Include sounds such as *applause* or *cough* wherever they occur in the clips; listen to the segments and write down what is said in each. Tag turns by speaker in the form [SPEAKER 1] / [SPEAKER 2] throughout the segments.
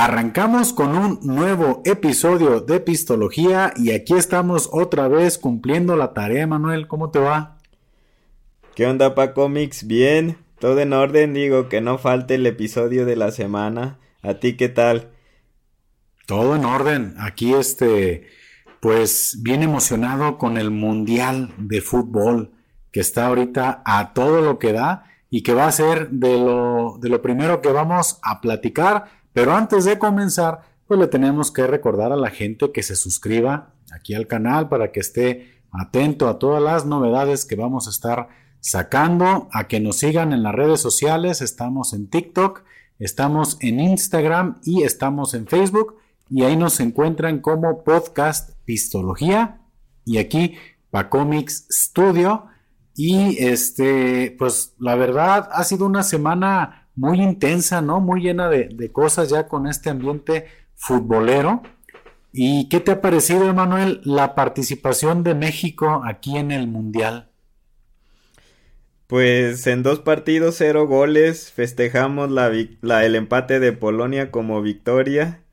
[SPEAKER 1] Arrancamos con un nuevo episodio de Pistología y aquí estamos otra vez cumpliendo la tarea, Manuel. ¿Cómo te va?
[SPEAKER 2] ¿Qué onda, Paco Mix? Bien, todo en orden, digo que no falte el episodio de la semana. ¿A ti qué tal?
[SPEAKER 1] Todo en orden. Aquí este, pues bien emocionado con el Mundial de Fútbol que está ahorita a todo lo que da y que va a ser de lo, de lo primero que vamos a platicar pero antes de comenzar, pues le tenemos que recordar a la gente que se suscriba aquí al canal para que esté atento a todas las novedades que vamos a estar sacando, a que nos sigan en las redes sociales, estamos en TikTok, estamos en Instagram y estamos en Facebook. Y ahí nos encuentran como podcast Pistología. Y aquí Pacomics Studio. Y este pues la verdad ha sido una semana muy intensa, ¿no? Muy llena de, cosas ya con este ambiente futbolero. ¿Y qué te ha parecido, Emanuel, la participación de México aquí en el Mundial?
[SPEAKER 2] Pues en dos partidos, cero goles, festejamos la, el empate de Polonia como victoria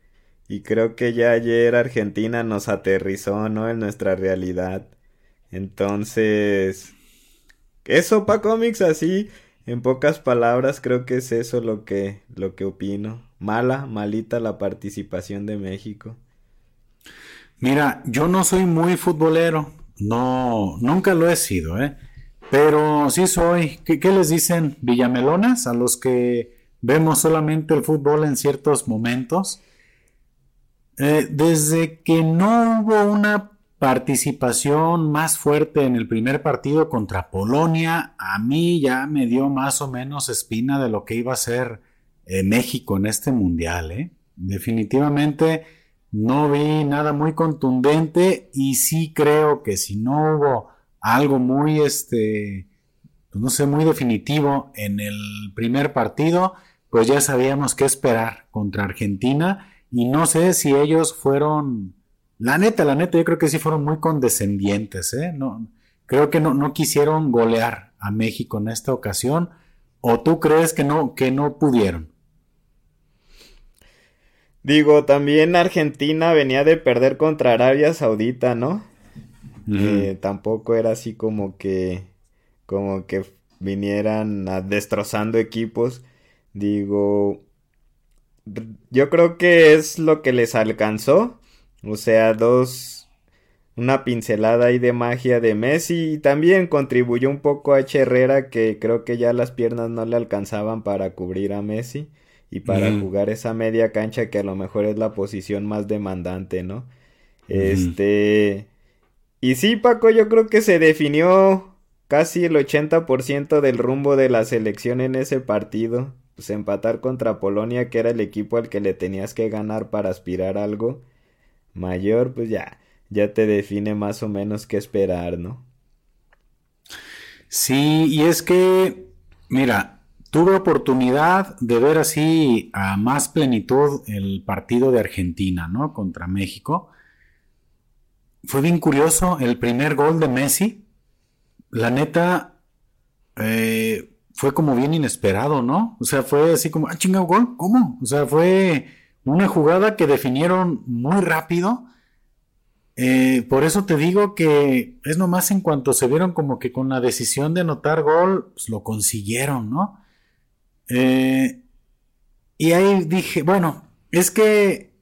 [SPEAKER 2] y creo que ya ayer Argentina nos aterrizó, ¿no? En nuestra realidad. Entonces, eso para cómics así, en pocas palabras, creo que es eso lo que, lo que opino. Mala, malita la participación de México.
[SPEAKER 1] Mira, yo no soy muy futbolero, no, nunca lo he sido, ¿eh? Pero sí soy. ¿Qué, les dicen villamelonas a los que vemos solamente el fútbol en ciertos momentos? Eh, desde que no hubo una participación más fuerte en el primer partido contra Polonia, a mí ya me dio más o menos espina de lo que iba a ser eh, México en este mundial. ¿eh? Definitivamente no vi nada muy contundente y sí creo que si no hubo algo muy, este, pues no sé, muy definitivo en el primer partido, pues ya sabíamos qué esperar contra Argentina y no sé si ellos fueron la neta, la neta, yo creo que sí fueron muy condescendientes, ¿eh? No, creo que no, no quisieron golear a México en esta ocasión. ¿O tú crees que no, que no pudieron?
[SPEAKER 2] Digo, también Argentina venía de perder contra Arabia Saudita, ¿no? Eh, tampoco era así como que, como que vinieran destrozando equipos. Digo, yo creo que es lo que les alcanzó. O sea, dos, una pincelada ahí de magia de Messi y también contribuyó un poco a Herrera que creo que ya las piernas no le alcanzaban para cubrir a Messi y para jugar esa media cancha que a lo mejor es la posición más demandante, ¿no? Este... Y sí, Paco, yo creo que se definió casi el 80% del rumbo de la selección en ese partido. Pues empatar contra Polonia, que era el equipo al que le tenías que ganar para aspirar a algo mayor, pues ya, ya te define más o menos qué esperar, ¿no?
[SPEAKER 1] Sí, y es que, mira, tuve oportunidad de ver así a más plenitud el partido de Argentina, ¿no? Contra México. Fue bien curioso el primer gol de Messi. La neta, eh, fue como bien inesperado, ¿no? O sea, fue así como, ah, chingado gol, ¿cómo? O sea, fue una jugada que definieron muy rápido. Eh, por eso te digo que es nomás en cuanto se vieron como que con la decisión de anotar gol, pues lo consiguieron, ¿no? Eh, y ahí dije, bueno, es que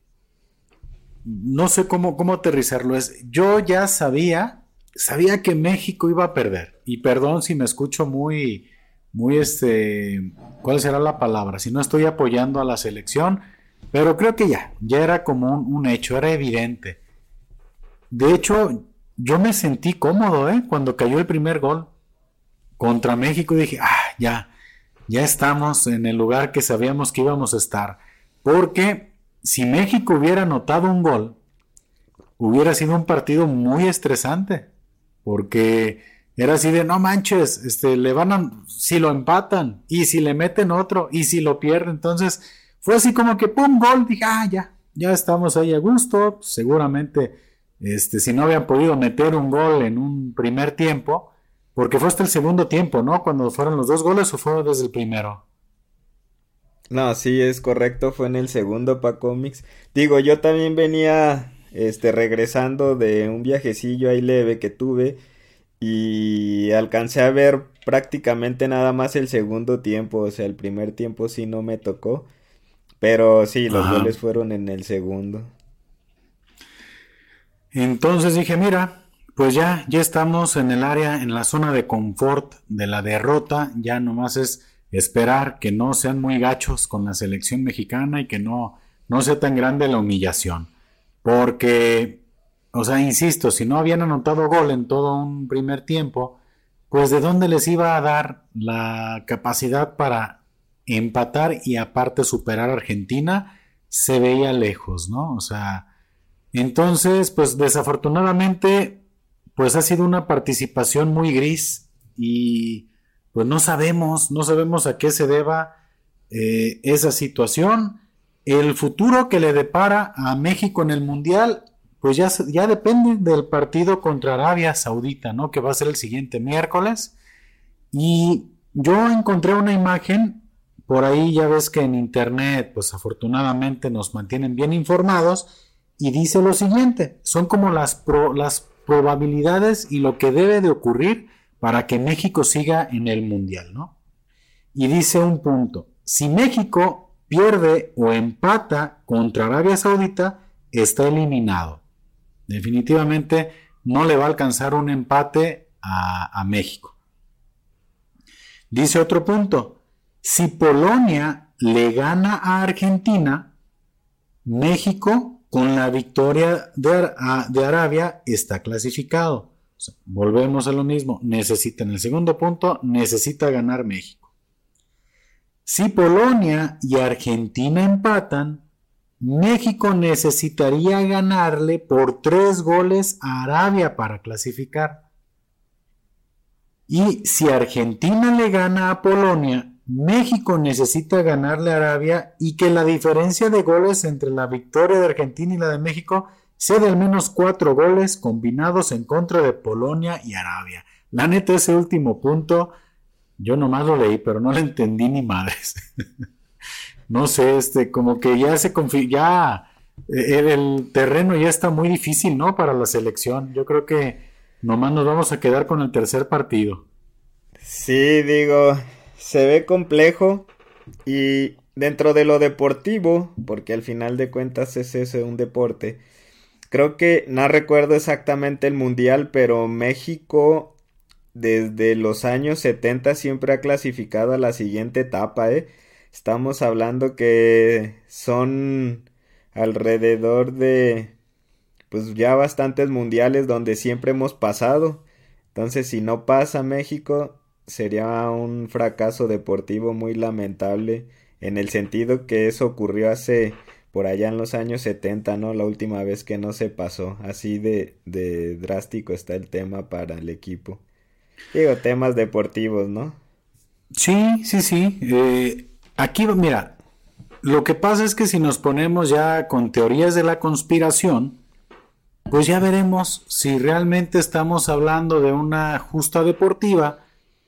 [SPEAKER 1] no sé cómo, cómo aterrizarlo. Es, yo ya sabía, sabía que México iba a perder. Y perdón si me escucho muy, muy este, ¿cuál será la palabra? Si no estoy apoyando a la selección, pero creo que ya, ya era como un, hecho, era evidente. De hecho, yo me sentí cómodo, ¿eh? Cuando cayó el primer gol contra México, dije, ah, ya, ya estamos en el lugar que sabíamos que íbamos a estar. Porque si México hubiera anotado un gol, hubiera sido un partido muy estresante. Porque era así de, no manches, este, le van a, si lo empatan, y si le meten otro, y si lo pierden, entonces fue así como que pum, gol, dije, ah, ya, ya estamos ahí a gusto, seguramente, este, si no habían podido meter un gol en un primer tiempo, porque fue hasta el segundo tiempo, ¿no? Cuando fueron los dos goles o fue desde el primero.
[SPEAKER 2] No, sí, es correcto, fue en el segundo pa cómics. Digo, yo también venía este regresando de un viajecillo ahí leve que tuve y alcancé a ver prácticamente nada más el segundo tiempo, o sea, el primer tiempo sí no me tocó, pero sí, los goles fueron en el segundo.
[SPEAKER 1] Entonces dije, mira, pues ya, ya estamos en el área, en la zona de confort de la derrota, ya nomás es esperar que no sean muy gachos con la selección mexicana y que no, no sea tan grande la humillación. Porque, o sea, insisto, si no habían anotado gol en todo un primer tiempo, pues de dónde les iba a dar la capacidad para empatar y aparte superar a Argentina, se veía lejos, ¿no? O sea, entonces, pues desafortunadamente, pues ha sido una participación muy gris y pues no sabemos, no sabemos a qué se deba eh, esa situación. El futuro que le depara a México en el Mundial, pues ya, ya depende del partido contra Arabia Saudita, ¿no? Que va a ser el siguiente miércoles. Y yo encontré una imagen, por ahí ya ves que en internet, pues afortunadamente nos mantienen bien informados, y dice lo siguiente, son como las, probabilidades y lo que debe de ocurrir para que México siga en el Mundial, ¿no? Y dice un punto, si México pierde o empata contra Arabia Saudita, está eliminado. Definitivamente no le va a alcanzar un empate a México. Dice otro punto, si Polonia le gana a Argentina, México con la victoria de, Arabia está clasificado. volvemos a lo mismo. Necesita en el segundo punto, necesita ganar México. Si Polonia y Argentina empatan, México necesitaría ganarle por tres goles a Arabia para clasificar. Y si Argentina le gana a Polonia, México necesita ganarle a Arabia y que la diferencia de goles entre la victoria de Argentina y la de México sea de al menos cuatro goles combinados en contra de Polonia y Arabia. La neta, ese último punto, yo nomás lo leí, pero no lo entendí ni madres. *laughs* no sé, este, como que ya se ya eh, el terreno ya está muy difícil, ¿no? Para la selección. Yo creo que nomás nos vamos a quedar con el tercer partido.
[SPEAKER 2] Sí, digo, se ve complejo y dentro de lo deportivo, porque al final de cuentas es ese un deporte, creo que no recuerdo exactamente el mundial, pero México desde los años 70 siempre ha clasificado a la siguiente etapa, ¿eh? Estamos hablando que son alrededor de pues ya bastantes mundiales donde siempre hemos pasado. Entonces, si no pasa México, sería un fracaso deportivo muy lamentable en el sentido que eso ocurrió hace por allá en los años 70, ¿no? La última vez que no se pasó. Así de, drástico está el tema para el equipo. Digo, temas deportivos, ¿no?
[SPEAKER 1] Sí, sí, sí. Eh, aquí, mira, lo que pasa es que si nos ponemos ya con teorías de la conspiración, pues ya veremos si realmente estamos hablando de una justa deportiva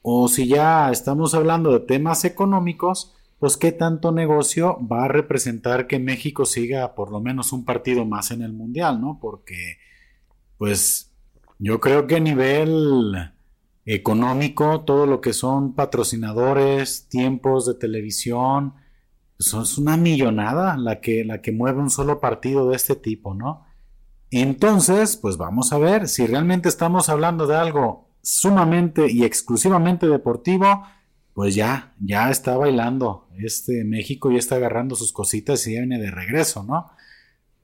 [SPEAKER 1] o si ya estamos hablando de temas económicos, pues qué tanto negocio va a representar que México siga por lo menos un partido más en el Mundial, ¿no? Porque, pues, yo creo que a nivel económico, todo lo que son patrocinadores, tiempos de televisión, pues es una millonada la que, la que mueve un solo partido de este tipo, ¿no? Entonces, pues vamos a ver si realmente estamos hablando de algo sumamente y exclusivamente deportivo, pues ya, ya está bailando. Este México ya está agarrando sus cositas y viene de regreso, ¿no?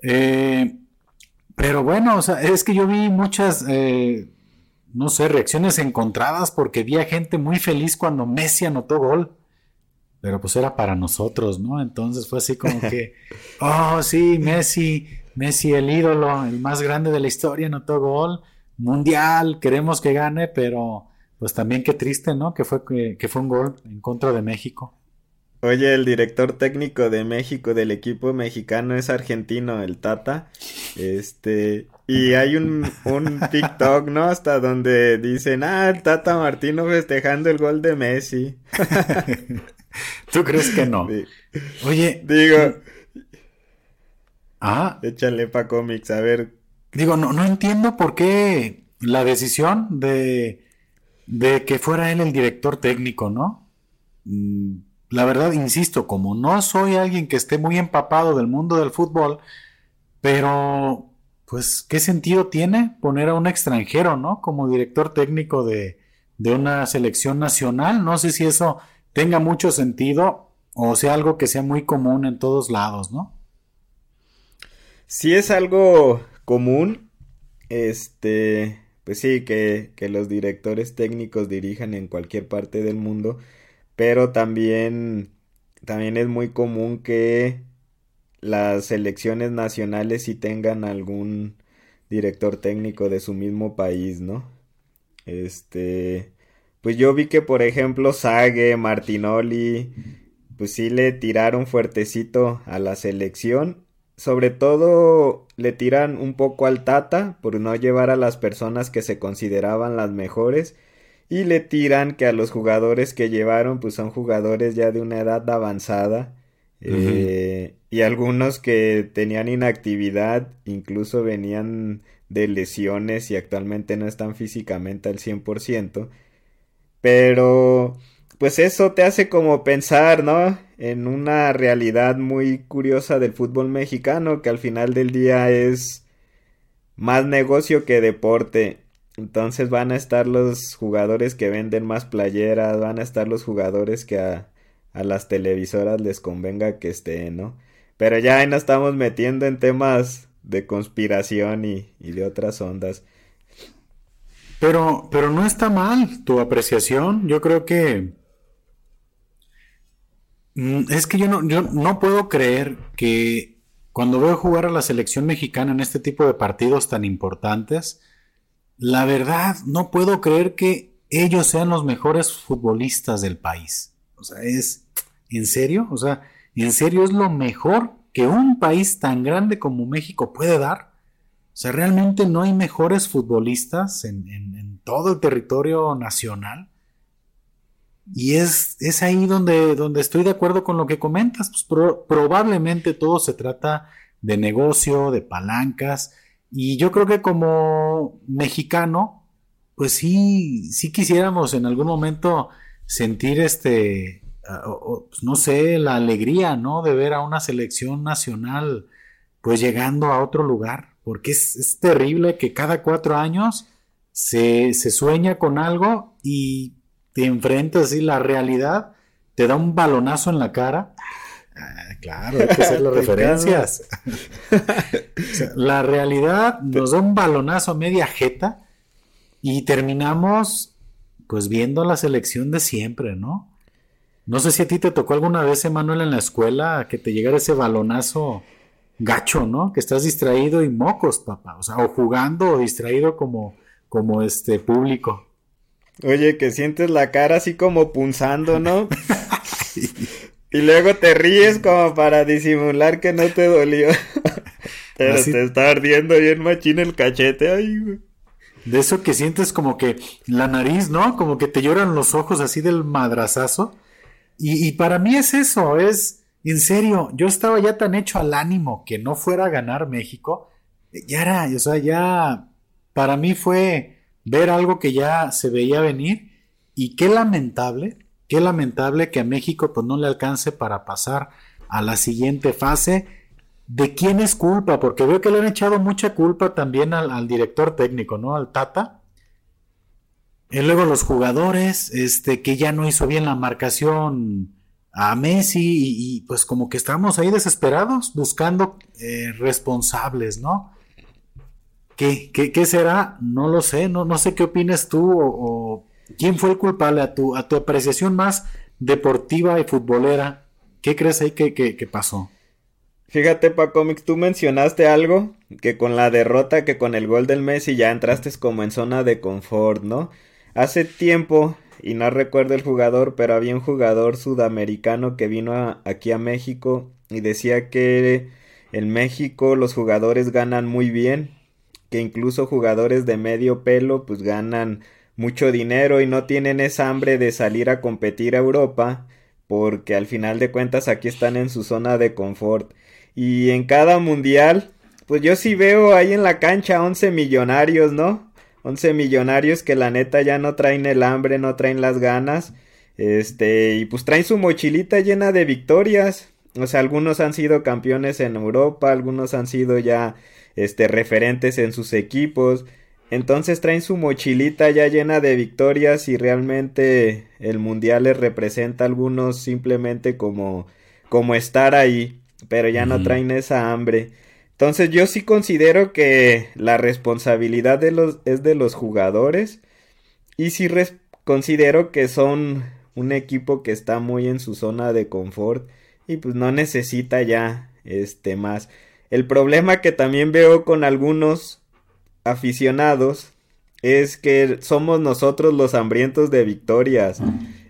[SPEAKER 1] Eh, pero bueno, o sea, es que yo vi muchas, eh, no sé, reacciones encontradas porque vi a gente muy feliz cuando Messi anotó gol. Pero pues era para nosotros, ¿no? Entonces fue así como que, *laughs* oh, sí, Messi, Messi el ídolo, el más grande de la historia, anotó gol mundial, queremos que gane, pero pues también qué triste, ¿no? Que fue, que, fue un gol en contra de México.
[SPEAKER 2] Oye, el director técnico de México, del equipo mexicano, es argentino, el Tata. Este, y hay un, un TikTok, ¿no? Hasta donde dicen, ah, el Tata Martino festejando el gol de Messi. *laughs*
[SPEAKER 1] ¿Tú crees que no? Oye.
[SPEAKER 2] Digo. Ah. Échale pa cómics, a ver.
[SPEAKER 1] Digo, no, no entiendo por qué la decisión de, de que fuera él el director técnico, ¿no? Mm, la verdad, insisto, como no soy alguien que esté muy empapado del mundo del fútbol, pero, pues, ¿qué sentido tiene poner a un extranjero, ¿no? Como director técnico de, de una selección nacional. No sé si eso tenga mucho sentido o sea algo que sea muy común en todos lados, ¿no?
[SPEAKER 2] Sí es algo común, este, pues sí, que, que los directores técnicos dirijan en cualquier parte del mundo, pero también, también es muy común que las selecciones nacionales sí tengan algún director técnico de su mismo país, ¿no? Este, pues yo vi que por ejemplo Sague, Martinoli, pues sí le tiraron fuertecito a la selección. Sobre todo le tiran un poco al Tata por no llevar a las personas que se consideraban las mejores. Y le tiran que a los jugadores que llevaron pues son jugadores ya de una edad avanzada. Eh, y algunos que tenían inactividad incluso venían de lesiones y actualmente no están físicamente al 100%. Pero, pues eso te hace como pensar, ¿no? En una realidad muy curiosa del fútbol mexicano, que al final del día es más negocio que deporte. Entonces van a estar los jugadores que venden más playeras, van a estar los jugadores que a, a las televisoras les convenga que estén, ¿no? Pero ya ahí nos estamos metiendo en temas de conspiración y, de otras ondas.
[SPEAKER 1] Pero, pero no está mal tu apreciación. Yo creo que. Mm, es que yo no, yo no puedo creer que cuando veo jugar a la selección mexicana en este tipo de partidos tan importantes, la verdad no puedo creer que ellos sean los mejores futbolistas del país. O sea, es. ¿En serio? O sea, ¿en serio es lo mejor que un país tan grande como México puede dar. O sea, realmente no hay mejores futbolistas en, todo el territorio nacional. Y es, es ahí donde, donde, estoy de acuerdo con lo que comentas. Pues probablemente todo se trata de negocio, de palancas. Y yo creo que como mexicano, pues sí, sí quisiéramos en algún momento sentir este, Ah, pues, no sé, la alegría, ¿no? De ver a una selección nacional pues llegando a otro lugar, porque es, terrible que cada cuatro años se, sueña con algo y te enfrentas y la realidad te da un balonazo en la cara. Ah, claro, hay que hacer *laughs* las referencias. *laughs* la realidad nos da un balonazo a media jeta y terminamos pues viendo la selección de siempre, ¿no? No sé si a ti te tocó alguna vez, Emanuel, en la escuela que te llegara ese balonazo gacho, ¿no? Que estás distraído y mocos, papá. O sea, o jugando o distraído como, como este público.
[SPEAKER 2] Oye, que sientes la cara así como punzando, ¿no? *laughs* y luego te ríes como para disimular que no te dolió. *laughs* Pero te está ardiendo bien machín el cachete, ay, güey.
[SPEAKER 1] De eso que sientes como que la nariz, ¿no? Como que te lloran los ojos así del madrazazo. Y, para mí es eso, es, en serio, yo estaba ya tan hecho al ánimo que no fuera a ganar México, ya era, o sea, ya, para mí fue ver algo que ya se veía venir y qué lamentable, qué lamentable que a México pues no le alcance para pasar a la siguiente fase. ¿De quién es culpa? Porque veo que le han echado mucha culpa también al, director técnico, ¿no? Al Tata y luego los jugadores, este, que ya no hizo bien la marcación a Messi y, pues como que estamos ahí desesperados buscando eh, responsables, ¿no? ¿Qué, ¿Qué, será? No lo sé, no, sé qué opinas tú o, quién fue el culpable a tu, a tu apreciación más deportiva y futbolera. ¿Qué crees ahí que, pasó?
[SPEAKER 2] Fíjate, Pacomics, tú mencionaste algo que con la derrota, que con el gol del Messi ya entraste como en zona de confort, ¿no? Hace tiempo, y no recuerdo el jugador, pero había un jugador sudamericano que vino aquí a México y decía que en México los jugadores ganan muy bien, que incluso jugadores de medio pelo pues ganan mucho dinero y no tienen esa hambre de salir a competir a Europa, porque al final de cuentas aquí están en su zona de confort. Y en cada mundial, pues yo sí veo ahí en la cancha 11 millonarios, ¿no? 11 millonarios que la neta ya no traen el hambre, no traen las ganas. Este, y pues traen su mochilita llena de victorias. O sea, algunos han sido campeones en Europa, algunos han sido ya este referentes en sus equipos. Entonces traen su mochilita ya llena de victorias y realmente el mundial les representa a algunos simplemente como como estar ahí, pero ya no traen esa hambre. Entonces yo sí considero que la responsabilidad de los, es de los jugadores y sí considero que son un equipo que está muy en su zona de confort y pues no necesita ya este más. El problema que también veo con algunos aficionados es que somos nosotros los hambrientos de victorias.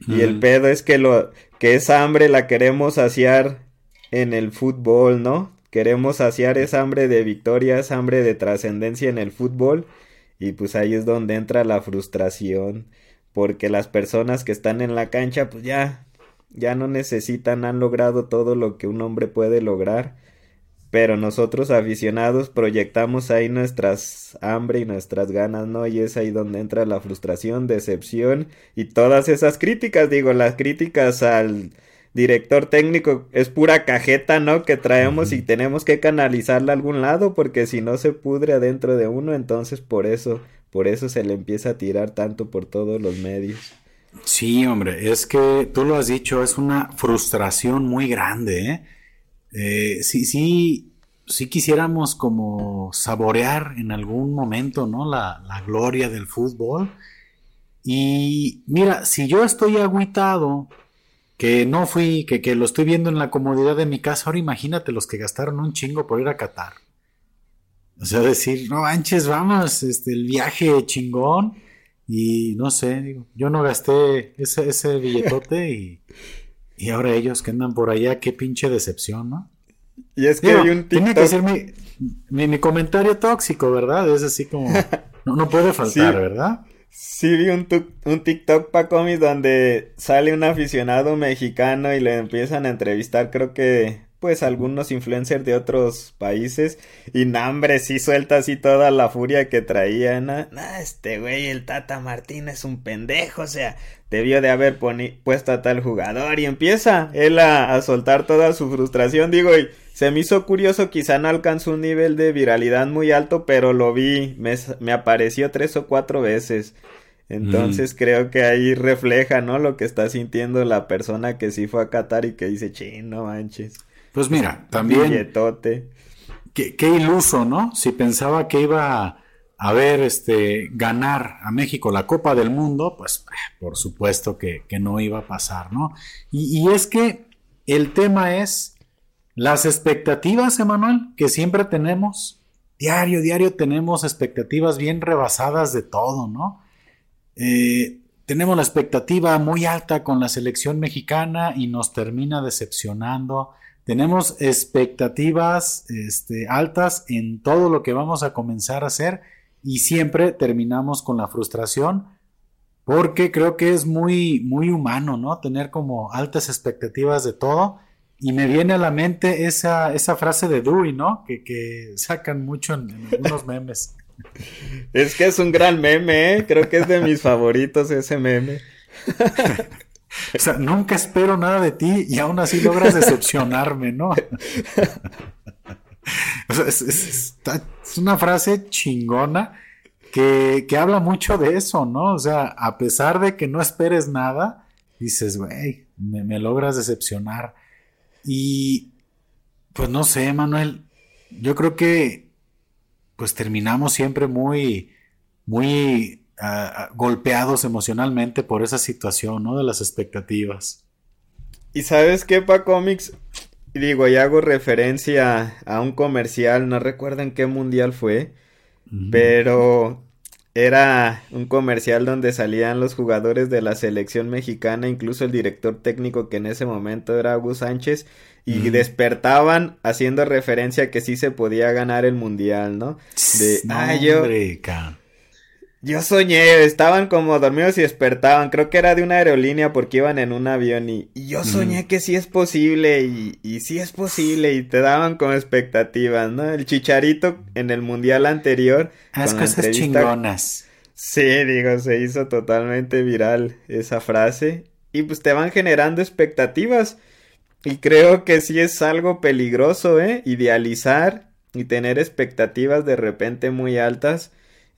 [SPEAKER 2] Y el pedo es que lo que esa hambre la queremos saciar en el fútbol, ¿no? queremos saciar esa hambre de victorias, hambre de trascendencia en el fútbol. Y pues ahí es donde entra la frustración porque las personas que están en la cancha pues ya ya no necesitan, han logrado todo lo que un hombre puede lograr, pero nosotros aficionados proyectamos ahí nuestras hambre y nuestras ganas, ¿no? Y es ahí donde entra la frustración, decepción y todas esas críticas, digo, las críticas al director técnico es pura cajeta, ¿no? Que traemos y tenemos que canalizarla a algún lado porque si no se pudre adentro de uno, entonces por eso, por eso se le empieza a tirar tanto por todos los medios.
[SPEAKER 1] Sí, hombre, es que tú lo has dicho, es una frustración muy grande, ¿eh? Eh sí, sí, quisiéramos como saborear en algún momento, ¿no? La, la gloria del fútbol. Y mira, si yo estoy agüitado que no fui, que, que, lo estoy viendo en la comodidad de mi casa. Ahora imagínate los que gastaron un chingo por ir a Qatar. O sea, decir, no manches, vamos, este, el viaje chingón. Y no sé, digo, yo no gasté ese, ese billetote y, y ahora ellos que andan por allá, qué pinche decepción, ¿no?
[SPEAKER 2] Y es que hay un
[SPEAKER 1] Tiene que ser mi, mi, comentario tóxico, ¿verdad? Es así como, *laughs* no, no puede faltar, ¿verdad?
[SPEAKER 2] Sí, vi un, un TikTok pa' cómics donde sale un aficionado mexicano y le empiezan a entrevistar, creo que, pues, algunos influencers de otros países. Y nambre, sí suelta así toda la furia que traía. ¿no? este güey, el Tata Martín es un pendejo, o sea, debió de haber puesto a tal jugador. Y empieza él a, a soltar toda su frustración, digo, y se me hizo curioso, quizá no alcanzó un nivel de viralidad muy alto, pero lo vi, me, apareció tres o cuatro veces. Entonces creo que ahí refleja, ¿no? Lo que está sintiendo la persona que sí fue a Qatar y que dice, ching, no manches.
[SPEAKER 1] Pues mira, también... Qué, qué iluso, ¿no? Si pensaba que iba a ver este ganar a México la Copa del Mundo, pues por supuesto que, no iba a pasar, ¿no? Y, y, es que el tema es las expectativas, Emanuel, que siempre tenemos, diario, diario tenemos expectativas bien rebasadas de todo, ¿no? Eh, tenemos la expectativa muy alta con la selección mexicana y nos termina decepcionando. Tenemos expectativas este, altas en todo lo que vamos a comenzar a hacer y siempre terminamos con la frustración porque creo que es muy, muy humano, ¿no? Tener como altas expectativas de todo y me viene a la mente esa, esa frase de Dewey, ¿no? Que, que sacan mucho en, algunos memes.
[SPEAKER 2] Es que es un gran meme, ¿eh? Creo que es de mis favoritos ese meme. *laughs*
[SPEAKER 1] o sea, nunca espero nada de ti y aún así logras decepcionarme, ¿no? *laughs* o sea, es, es, una frase chingona que, que, habla mucho de eso, ¿no? O sea, a pesar de que no esperes nada, dices, güey, me, me logras decepcionar. Y pues no sé, Manuel, yo creo que pues terminamos siempre muy, muy golpeados emocionalmente por esa situación, ¿no? De las expectativas.
[SPEAKER 2] Y sabes qué, Pa Comics, digo, y hago referencia a un comercial, no recuerdo en qué mundial fue, pero era un comercial donde salían los jugadores de la selección mexicana, incluso el director técnico que en ese momento era Hugo Sánchez, y despertaban haciendo referencia a que sí se podía ganar el mundial, ¿no?
[SPEAKER 1] De, no, yo...
[SPEAKER 2] Yo soñé, estaban como dormidos y despertaban. Creo que era de una aerolínea porque iban en un avión y, yo soñé que sí es posible y, y sí es posible y te daban como expectativas, ¿no? El chicharito en el mundial anterior.
[SPEAKER 1] Las cosas chingonas.
[SPEAKER 2] Sí, digo, se hizo totalmente viral esa frase y pues te van generando expectativas. Y creo que sí es algo peligroso, ¿eh? Idealizar y tener expectativas de repente muy altas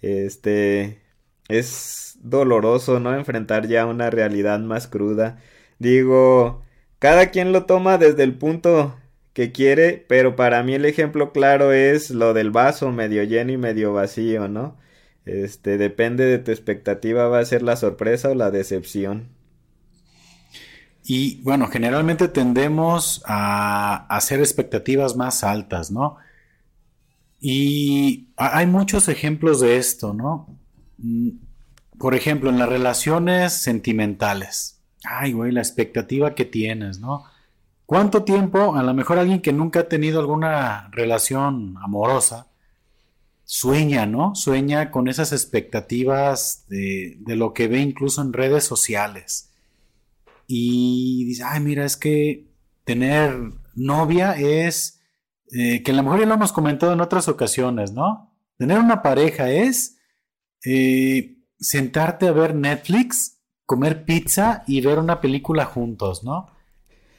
[SPEAKER 2] este es doloroso, ¿no? Enfrentar ya una realidad más cruda. Digo, cada quien lo toma desde el punto que quiere, pero para mí el ejemplo claro es lo del vaso medio lleno y medio vacío, ¿no? Este, depende de tu expectativa, va a ser la sorpresa o la decepción.
[SPEAKER 1] Y bueno, generalmente tendemos a hacer expectativas más altas, ¿no? Y hay muchos ejemplos de esto, ¿no? Mm, por ejemplo, en las relaciones sentimentales. Ay, güey, la expectativa que tienes, ¿no? ¿Cuánto tiempo, a lo mejor alguien que nunca ha tenido alguna relación amorosa, sueña, ¿no? Sueña con esas expectativas de, de lo que ve incluso en redes sociales. Y dice, ay, mira, es que tener novia es eh, que a lo mejor ya lo hemos comentado en otras ocasiones, ¿no? Tener una pareja es eh, sentarte a ver Netflix, comer pizza y ver una película juntos, ¿no?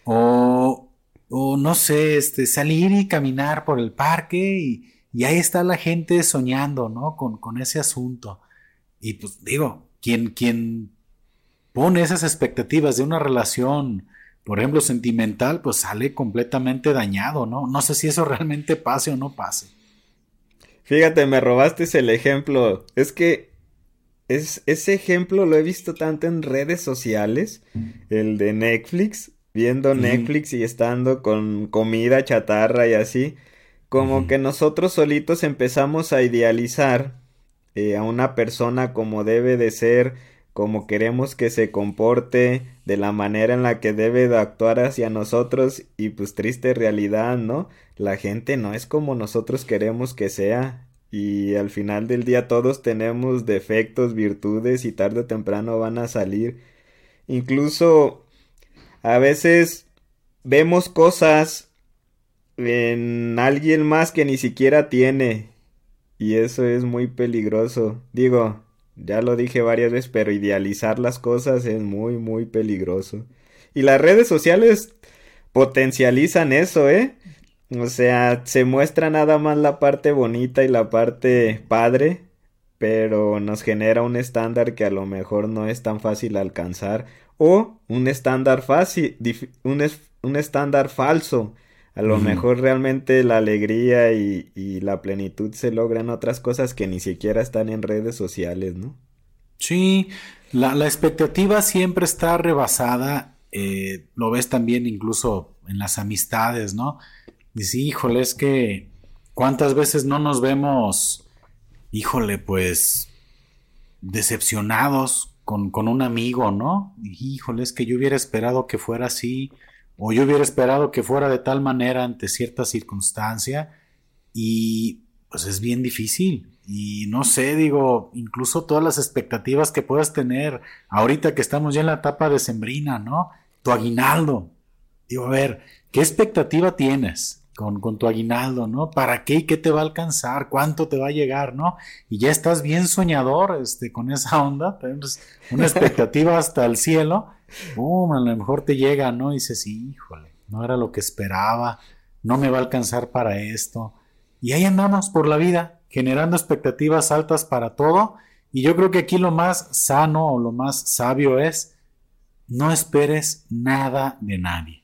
[SPEAKER 1] O, o no sé, este, salir y caminar por el parque y, ahí está la gente soñando, ¿no? Con, con, ese asunto. Y pues digo, quien, quien pone esas expectativas de una relación por ejemplo, sentimental, pues sale completamente dañado, ¿no? No sé si eso *laughs* realmente pase o no pase.
[SPEAKER 2] Fíjate, me robaste el ejemplo. Es que es, ese ejemplo lo he visto tanto en redes sociales, el de Netflix, viendo Netflix y estando con comida chatarra y así, como que nosotros solitos empezamos a idealizar eh, a una persona como debe de ser, como queremos que se comporte, de la manera en la que debe de actuar hacia nosotros y pues triste realidad, ¿no? La gente no es como nosotros queremos que sea y al final del día todos tenemos defectos, virtudes y tarde o temprano van a salir. Incluso a veces vemos cosas en alguien más que ni siquiera tiene y eso es muy peligroso. Digo, ya lo dije varias veces, pero idealizar las cosas es muy, muy peligroso. Y las redes sociales potencializan eso, ¿eh? O sea, se muestra nada más la parte bonita y la parte padre, pero nos genera un estándar que a lo mejor no es tan fácil alcanzar o un estándar fácil, un, un estándar falso a lo mejor realmente la alegría y, la plenitud se logran otras cosas que ni siquiera están en redes sociales, ¿no?
[SPEAKER 1] Sí, la, expectativa siempre está rebasada, eh, lo ves también incluso en las amistades, ¿no? Dice, híjole, es que cuántas veces no nos vemos, híjole, pues decepcionados con, con un amigo, ¿no? Híjole, es que yo hubiera esperado que fuera así o yo hubiera esperado que fuera de tal manera ante cierta circunstancia y pues es bien difícil. Y no sé, digo, incluso todas las expectativas que puedas tener ahorita que estamos ya en la etapa de sembrina, ¿no? Tu aguinaldo. Digo, a ver, ¿qué expectativa tienes? Con, con, tu aguinaldo, ¿no? ¿Para qué y qué te va a alcanzar? ¿Cuánto te va a llegar, no? Y ya estás bien soñador, este, con esa onda, tienes una expectativa *laughs* hasta el cielo ¡Bum! A lo mejor te llega, ¿no? Y dices, híjole, no era lo que esperaba, no me va a alcanzar para esto. Y ahí andamos por la vida, generando expectativas altas para todo. Y yo creo que aquí lo más sano o lo más sabio es, no esperes nada de nadie.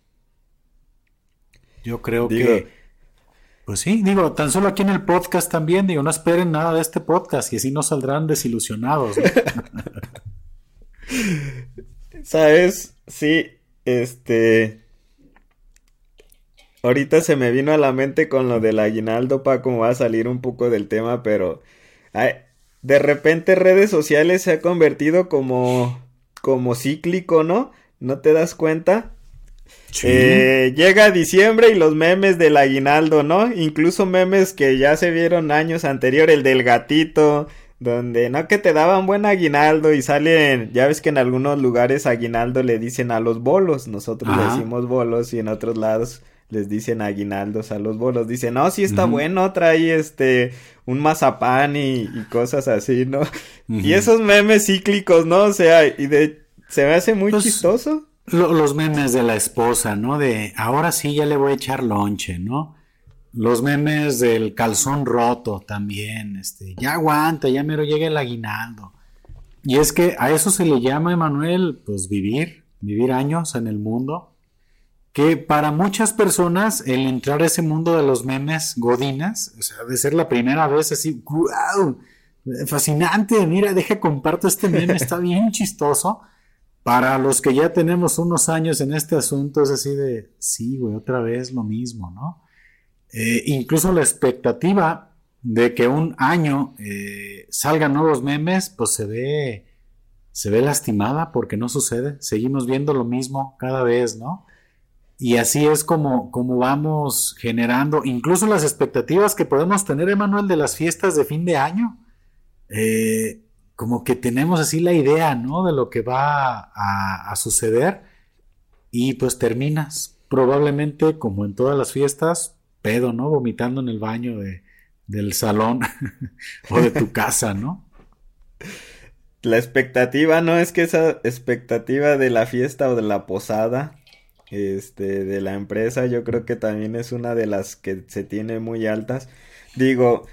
[SPEAKER 1] Yo creo que... Pues sí, digo, tan solo aquí en el podcast también, digo, no esperen nada de este podcast y así no saldrán desilusionados. *laughs*
[SPEAKER 2] ¿Sabes? Sí, este... Ahorita se me vino a la mente con lo del aguinaldo, pa, como va a salir un poco del tema, pero... de repente redes sociales se ha convertido como... como cíclico, ¿no? ¿No te das cuenta? Eh, llega diciembre y los memes del aguinaldo, ¿no? Incluso memes que ya se vieron años anterior, el del gatito, donde no que te daban buen aguinaldo y salen, ya ves que en algunos lugares aguinaldo le dicen a los bolos, nosotros le decimos bolos y en otros lados les dicen aguinaldos a los bolos. Dicen, no, sí está bueno, trae este, un mazapán y, cosas así, ¿no? Y esos memes cíclicos, ¿no? O sea, y de, se me hace muy pues, chistoso.
[SPEAKER 1] Los memes de la esposa, ¿no? De, ahora sí ya le voy a echar lonche, ¿no? Los memes del calzón roto también, este, ya aguanta, ya mero llega el aguinaldo. Y es que a eso se le llama, Emanuel, pues vivir, vivir años en el mundo que para muchas personas el entrar a ese mundo de los memes godinas, o sea, de ser la primera vez así, wow, fascinante, mira, deja comparto este meme, está *laughs* bien chistoso. Para los que ya tenemos unos años en este asunto, es así de, sí, güey, otra vez lo mismo, ¿no? Eh, incluso la expectativa de que un año eh, salgan nuevos memes, pues se ve, se ve lastimada porque no sucede. Seguimos viendo lo mismo cada vez, ¿no? Y así es como, como vamos generando, incluso las expectativas que podemos tener, Emanuel, de las fiestas de fin de año. Eh, como que tenemos así la idea, ¿no? De lo que va a, suceder. Y pues terminas, probablemente, como en todas las fiestas, pedo, ¿no? Vomitando en el baño de, del salón *laughs* o de tu casa, ¿no?
[SPEAKER 2] La expectativa no es que esa expectativa de la fiesta o de la posada este, de la empresa, yo creo que también es una de las que se tiene muy altas. Digo,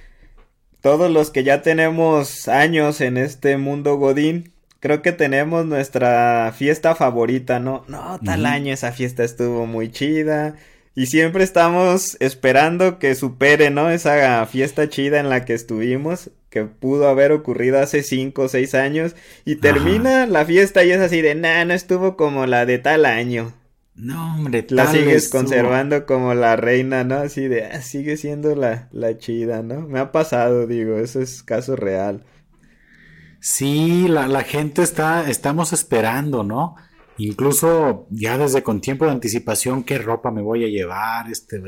[SPEAKER 2] todos los que ya tenemos años en este mundo Godín, creo que tenemos nuestra fiesta favorita, ¿no? No, tal año esa fiesta estuvo muy chida. Y siempre estamos esperando que supere, ¿no? Esa fiesta chida en la que estuvimos, que pudo haber ocurrido hace cinco o seis años. Y termina la fiesta y es así de, nah, no estuvo como la de tal año.
[SPEAKER 1] No, hombre,
[SPEAKER 2] la sigues conservando como la reina, ¿no? Así de, ah, sigue siendo la, la chida, ¿no? Me ha pasado, digo, eso es caso real.
[SPEAKER 1] Sí, la, la gente está, estamos esperando, ¿no? Incluso ya desde con tiempo de anticipación, qué ropa me voy a llevar, este,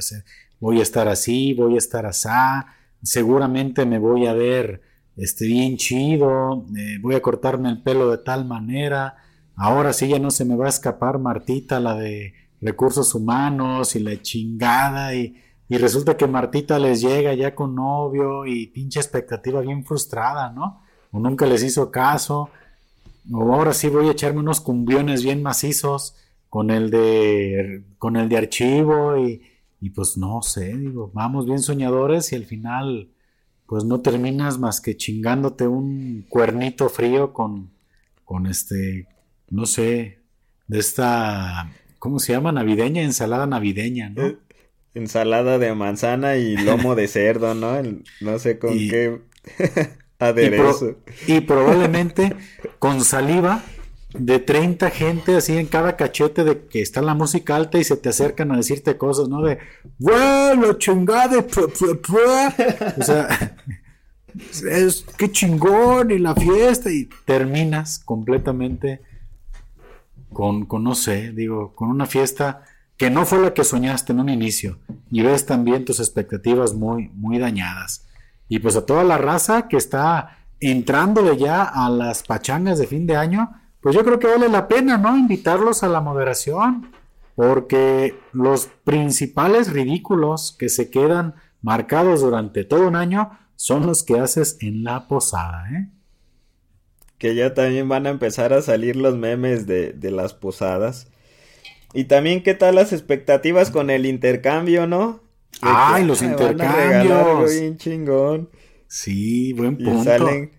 [SPEAKER 1] voy a estar así, voy a estar asá, seguramente me voy a ver, este, bien chido, eh, voy a cortarme el pelo de tal manera, Ahora sí ya no se me va a escapar Martita, la de recursos humanos y la chingada y, resulta que Martita les llega ya con novio y pinche expectativa bien frustrada, ¿no? O nunca les hizo caso. O ahora sí voy a echarme unos cumbiones bien macizos con el de con el de archivo y, y pues no sé, digo, vamos bien soñadores y al final pues no terminas más que chingándote un cuernito frío con con este no sé, de esta, ¿cómo se llama? Navideña, ensalada navideña, ¿no? Eh,
[SPEAKER 2] ensalada de manzana y lomo de cerdo, ¿no? no sé con qué *laughs* aderezo.
[SPEAKER 1] Y, probablemente con saliva de 30 gente así en cada cachete de que está la música alta y se te acercan a decirte cosas, ¿no? De, ¡Wow, chingada! O sea, *laughs* es qué chingón y la fiesta y terminas completamente con, con, no sé, digo, con una fiesta que no fue la que soñaste en un inicio y ves también tus expectativas muy, muy dañadas. Y pues a toda la raza que está entrando ya a las pachangas de fin de año, pues yo creo que vale la pena, ¿no? Invitarlos a la moderación, porque los principales ridículos que se quedan marcados durante todo un año son los que haces en la posada, ¿eh?
[SPEAKER 2] Que ya también van a empezar a salir los memes de, las posadas. Y también, ¿qué tal las expectativas con el intercambio, no?
[SPEAKER 1] Ay, los intercambios.
[SPEAKER 2] bien chingón.
[SPEAKER 1] Sí, buen punto. Y salen.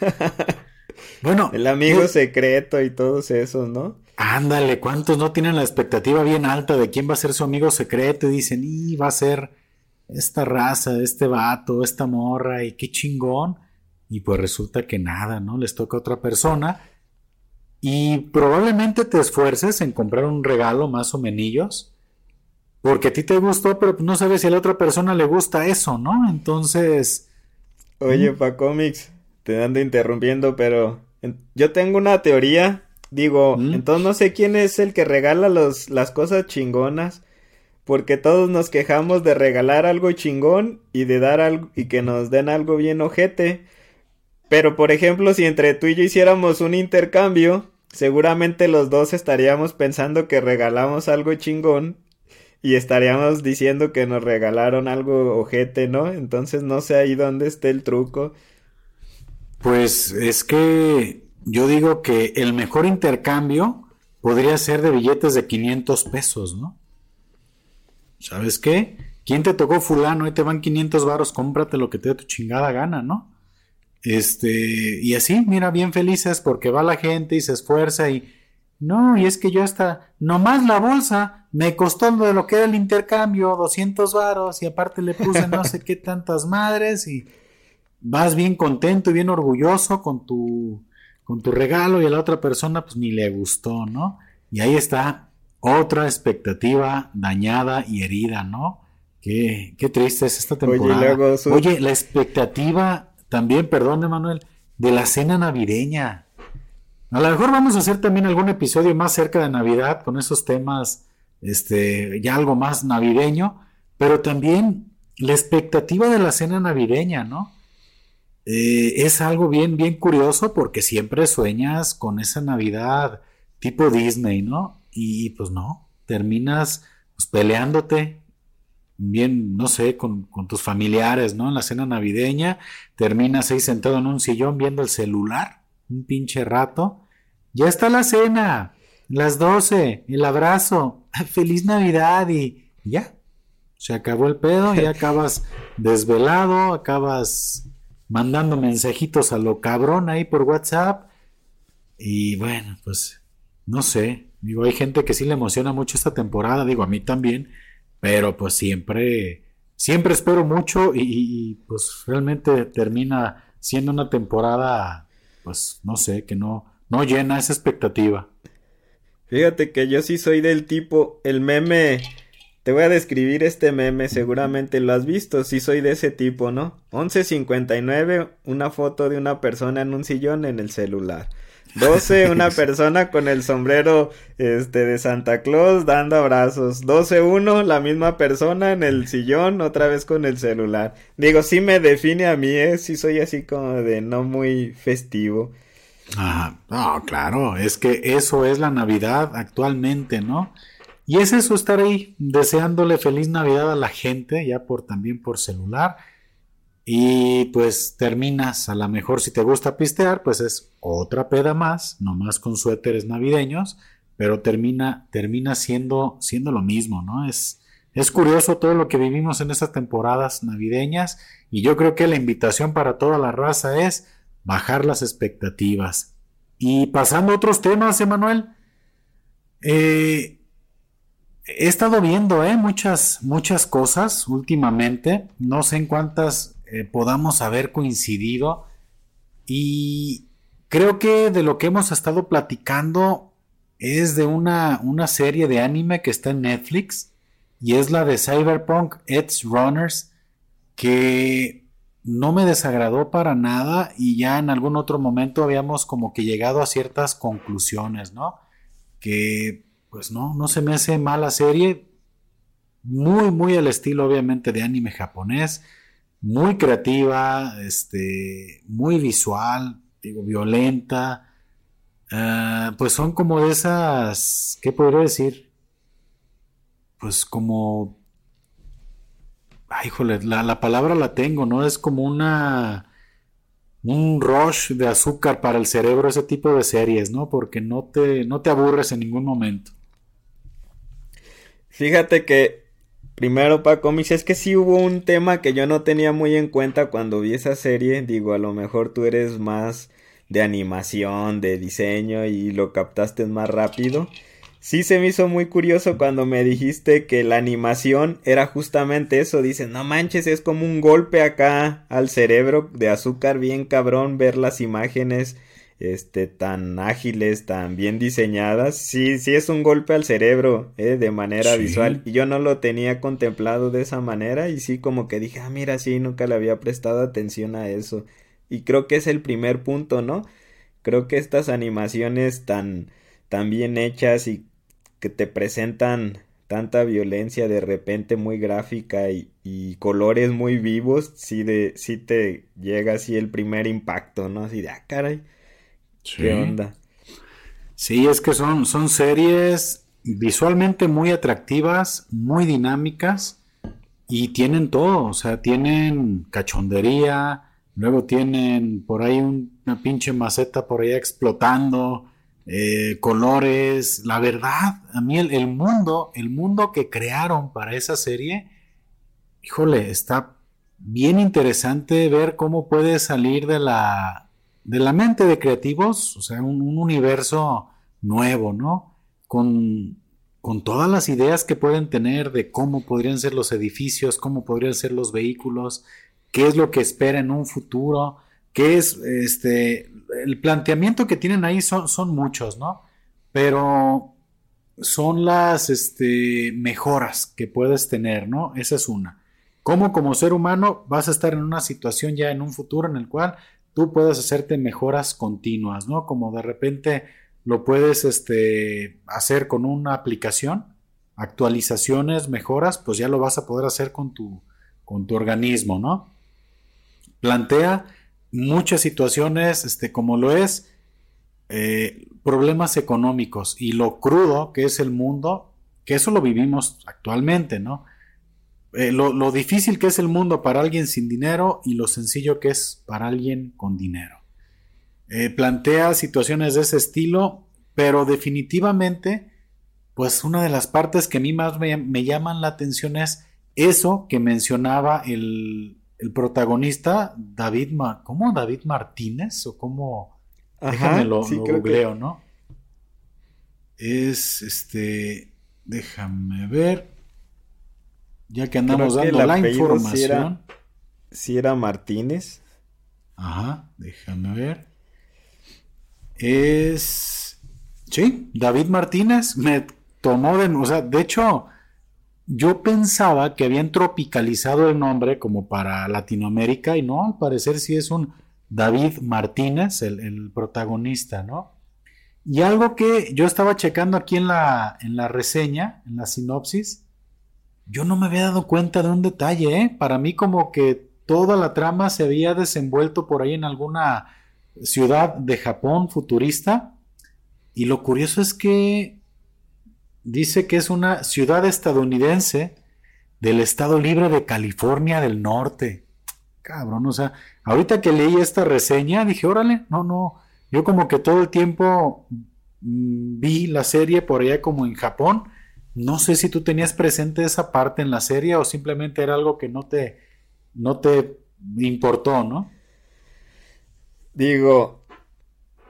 [SPEAKER 1] *laughs*
[SPEAKER 2] bueno, el amigo secreto y todos esos, ¿no?
[SPEAKER 1] Ándale, ¿cuántos no tienen la expectativa bien alta de quién va a ser su amigo secreto? Y dicen, y va a ser esta raza, este vato, esta morra, y qué chingón y pues resulta que nada, ¿no? Les toca a otra persona y probablemente te esfuerces en comprar un regalo más o menos porque a ti te gustó, pero no sabes si a la otra persona le gusta eso, ¿no? Entonces...
[SPEAKER 2] Oye, pa cómics, te ando interrumpiendo, pero yo tengo una teoría. Digo, entonces no sé quién es el que regala los, las cosas chingonas. Porque todos nos quejamos de regalar algo chingón y de dar algo y que nos den algo bien ojete. Pero por ejemplo, si entre tú y yo hiciéramos un intercambio, seguramente los dos estaríamos pensando que regalamos algo chingón y estaríamos diciendo que nos regalaron algo ojete, ¿no? Entonces no sé ahí dónde esté el truco.
[SPEAKER 1] Pues es que yo digo que el mejor intercambio podría ser de billetes de 500 pesos, ¿no? ¿Sabes qué? ¿Quién te tocó fulano? Ahí te van 500 varos, cómprate lo que te dé tu chingada gana, ¿no? Este, y así, mira, bien felices porque va la gente y se esfuerza y... No, y es que yo hasta, nomás la bolsa, me costó de lo que era el intercambio, 200 varos y aparte le puse no sé qué tantas madres y vas bien contento y bien orgulloso con tu, con tu regalo y a la otra persona pues ni le gustó, ¿no? Y ahí está otra expectativa dañada y herida, ¿no? Qué, qué triste es esta temporada. Oye, la expectativa también, perdón, Manuel, de la cena navideña. A lo mejor vamos a hacer también algún episodio más cerca de Navidad con esos temas, este, ya algo más navideño, pero también la expectativa de la cena navideña, ¿no? Eh, es algo bien, bien curioso porque siempre sueñas con esa Navidad tipo Disney, ¿no? Y pues no, terminas pues, peleándote bien, no sé, con, tus familiares, ¿no? En la cena navideña, terminas ahí sentado en un sillón viendo el celular, un pinche rato. Ya está la cena, las 12, el abrazo, *laughs* feliz Navidad y ya. Se acabó el pedo y *laughs* acabas desvelado, acabas mandando mensajitos a lo cabrón ahí por WhatsApp. Y bueno, pues no sé. Digo, hay gente que sí le emociona mucho esta temporada, digo, a mí también pero pues siempre, siempre espero mucho y, pues realmente termina siendo una temporada, pues no sé, que no, no llena esa expectativa.
[SPEAKER 2] Fíjate que yo sí soy del tipo, el meme, te voy a describir este meme, seguramente lo has visto, sí soy de ese tipo, ¿no? 11.59, una foto de una persona en un sillón en el celular. 12, *laughs* una persona con el sombrero este de Santa Claus dando abrazos. 12, uno, la misma persona en el sillón, otra vez con el celular. Digo, sí me define a mí, ¿eh? Sí soy así como de no muy festivo.
[SPEAKER 1] Ah, no, claro, es que eso es la Navidad actualmente, ¿no? Y es eso estar ahí deseándole feliz Navidad a la gente, ya por también por celular y pues terminas, a lo mejor si te gusta pistear, pues es otra peda más, nomás con suéteres navideños, pero termina, termina siendo, siendo lo mismo, ¿no? Es, es curioso todo lo que vivimos en estas temporadas navideñas y yo creo que la invitación para toda la raza es bajar las expectativas. Y pasando a otros temas, Emanuel, eh, he estado viendo eh, muchas, muchas cosas últimamente, no sé en cuántas eh, podamos haber coincidido. Y creo que de lo que hemos estado platicando es de una, una serie de anime que está en Netflix y es la de Cyberpunk Edge Runners que no me desagradó para nada y ya en algún otro momento habíamos como que llegado a ciertas conclusiones, ¿no? Que pues no, no se me hace mala serie, muy, muy al estilo obviamente de anime japonés, muy creativa, este, muy visual, digo, violenta. Ah, pues son como esas, ¿qué podría decir? Pues como... Ay, híjole, la, la palabra la tengo, ¿no? Es como una... Un rush de azúcar para el cerebro, ese tipo de series, ¿no? Porque no te, no te aburres en ningún momento.
[SPEAKER 2] Fíjate que Primero, Paco, me es que sí hubo un tema que yo no tenía muy en cuenta cuando vi esa serie. Digo, a lo mejor tú eres más de animación, de diseño y lo captaste más rápido. Sí se me hizo muy curioso cuando me dijiste que la animación era justamente eso. Dicen, no manches, es como un golpe acá al cerebro de azúcar bien cabrón ver las imágenes este, tan ágiles, tan bien diseñadas, sí, sí es un golpe al cerebro, eh, de manera visual. Y yo no lo tenía contemplado de esa manera y sí como que dije, ah, mira, sí, nunca le había prestado atención a eso. Y creo que es el primer punto, ¿no? Creo que estas animaciones tan, tan bien hechas y que te presentan tanta violencia de repente muy gráfica y, y colores muy vivos, sí, de, sí te llega así el primer impacto, ¿no? Así de, ah, caray, ¿qué onda?
[SPEAKER 1] Sí, es que son, son series visualmente muy atractivas, muy dinámicas y tienen todo, o sea, tienen cachondería, luego tienen por ahí una pinche maceta por ahí explotando, eh, colores, la verdad, a mí el, mundo, el mundo que crearon para esa serie, híjole, está bien interesante ver cómo puede salir de la, de la mente de creativos, o sea, un, universo nuevo, ¿no? Con, con, todas las ideas que pueden tener de cómo podrían ser los edificios, cómo podrían ser los vehículos, qué es lo que espera en un futuro, qué es, este, el planteamiento que tienen ahí son, son muchos, ¿no? Pero son las, este, mejoras que puedes tener, ¿no? Esa es una. Cómo como ser humano vas a estar en una situación ya en un futuro en el cual tú puedes hacerte mejoras continuas, ¿no? Como de repente lo puedes este, hacer con una aplicación, actualizaciones, mejoras, pues ya lo vas a poder hacer con tu, con tu organismo, ¿no? Plantea muchas situaciones, este, como lo es, eh, problemas económicos y lo crudo que es el mundo, que eso lo vivimos actualmente, ¿no? Eh, lo, difícil que es el mundo para alguien sin dinero y lo sencillo que es para alguien con dinero. Eh, plantea situaciones de ese estilo, pero definitivamente, pues una de las partes que a mí más me, llaman la atención es eso que mencionaba el, protagonista, David, ¿cómo? David Martínez o cómo... déjame lo, googleo, ¿no? Es este, déjame ver. Ya que andamos dando la información.
[SPEAKER 2] Si era, Martínez.
[SPEAKER 1] Ajá, déjame ver. Es. Sí, David Martínez me tomó de. O sea, de hecho, yo pensaba que habían tropicalizado el nombre como para Latinoamérica y no, al parecer sí es un David Martínez, el, el protagonista, ¿no? Y algo que yo estaba checando aquí en la, en la reseña, en la sinopsis, yo no me había dado cuenta de un detalle, ¿eh? Para mí como que toda la trama se había desenvuelto por ahí en alguna ciudad de Japón futurista. Y lo curioso es que dice que es una ciudad estadounidense del estado libre de California del Norte. Cabrón, o sea, ahorita que leí esta reseña dije, órale, no, no, yo como que todo el tiempo mm, vi la serie por allá como en Japón no sé si tú tenías presente esa parte en la serie o simplemente era algo que no te, no te importó, ¿no?
[SPEAKER 2] Digo,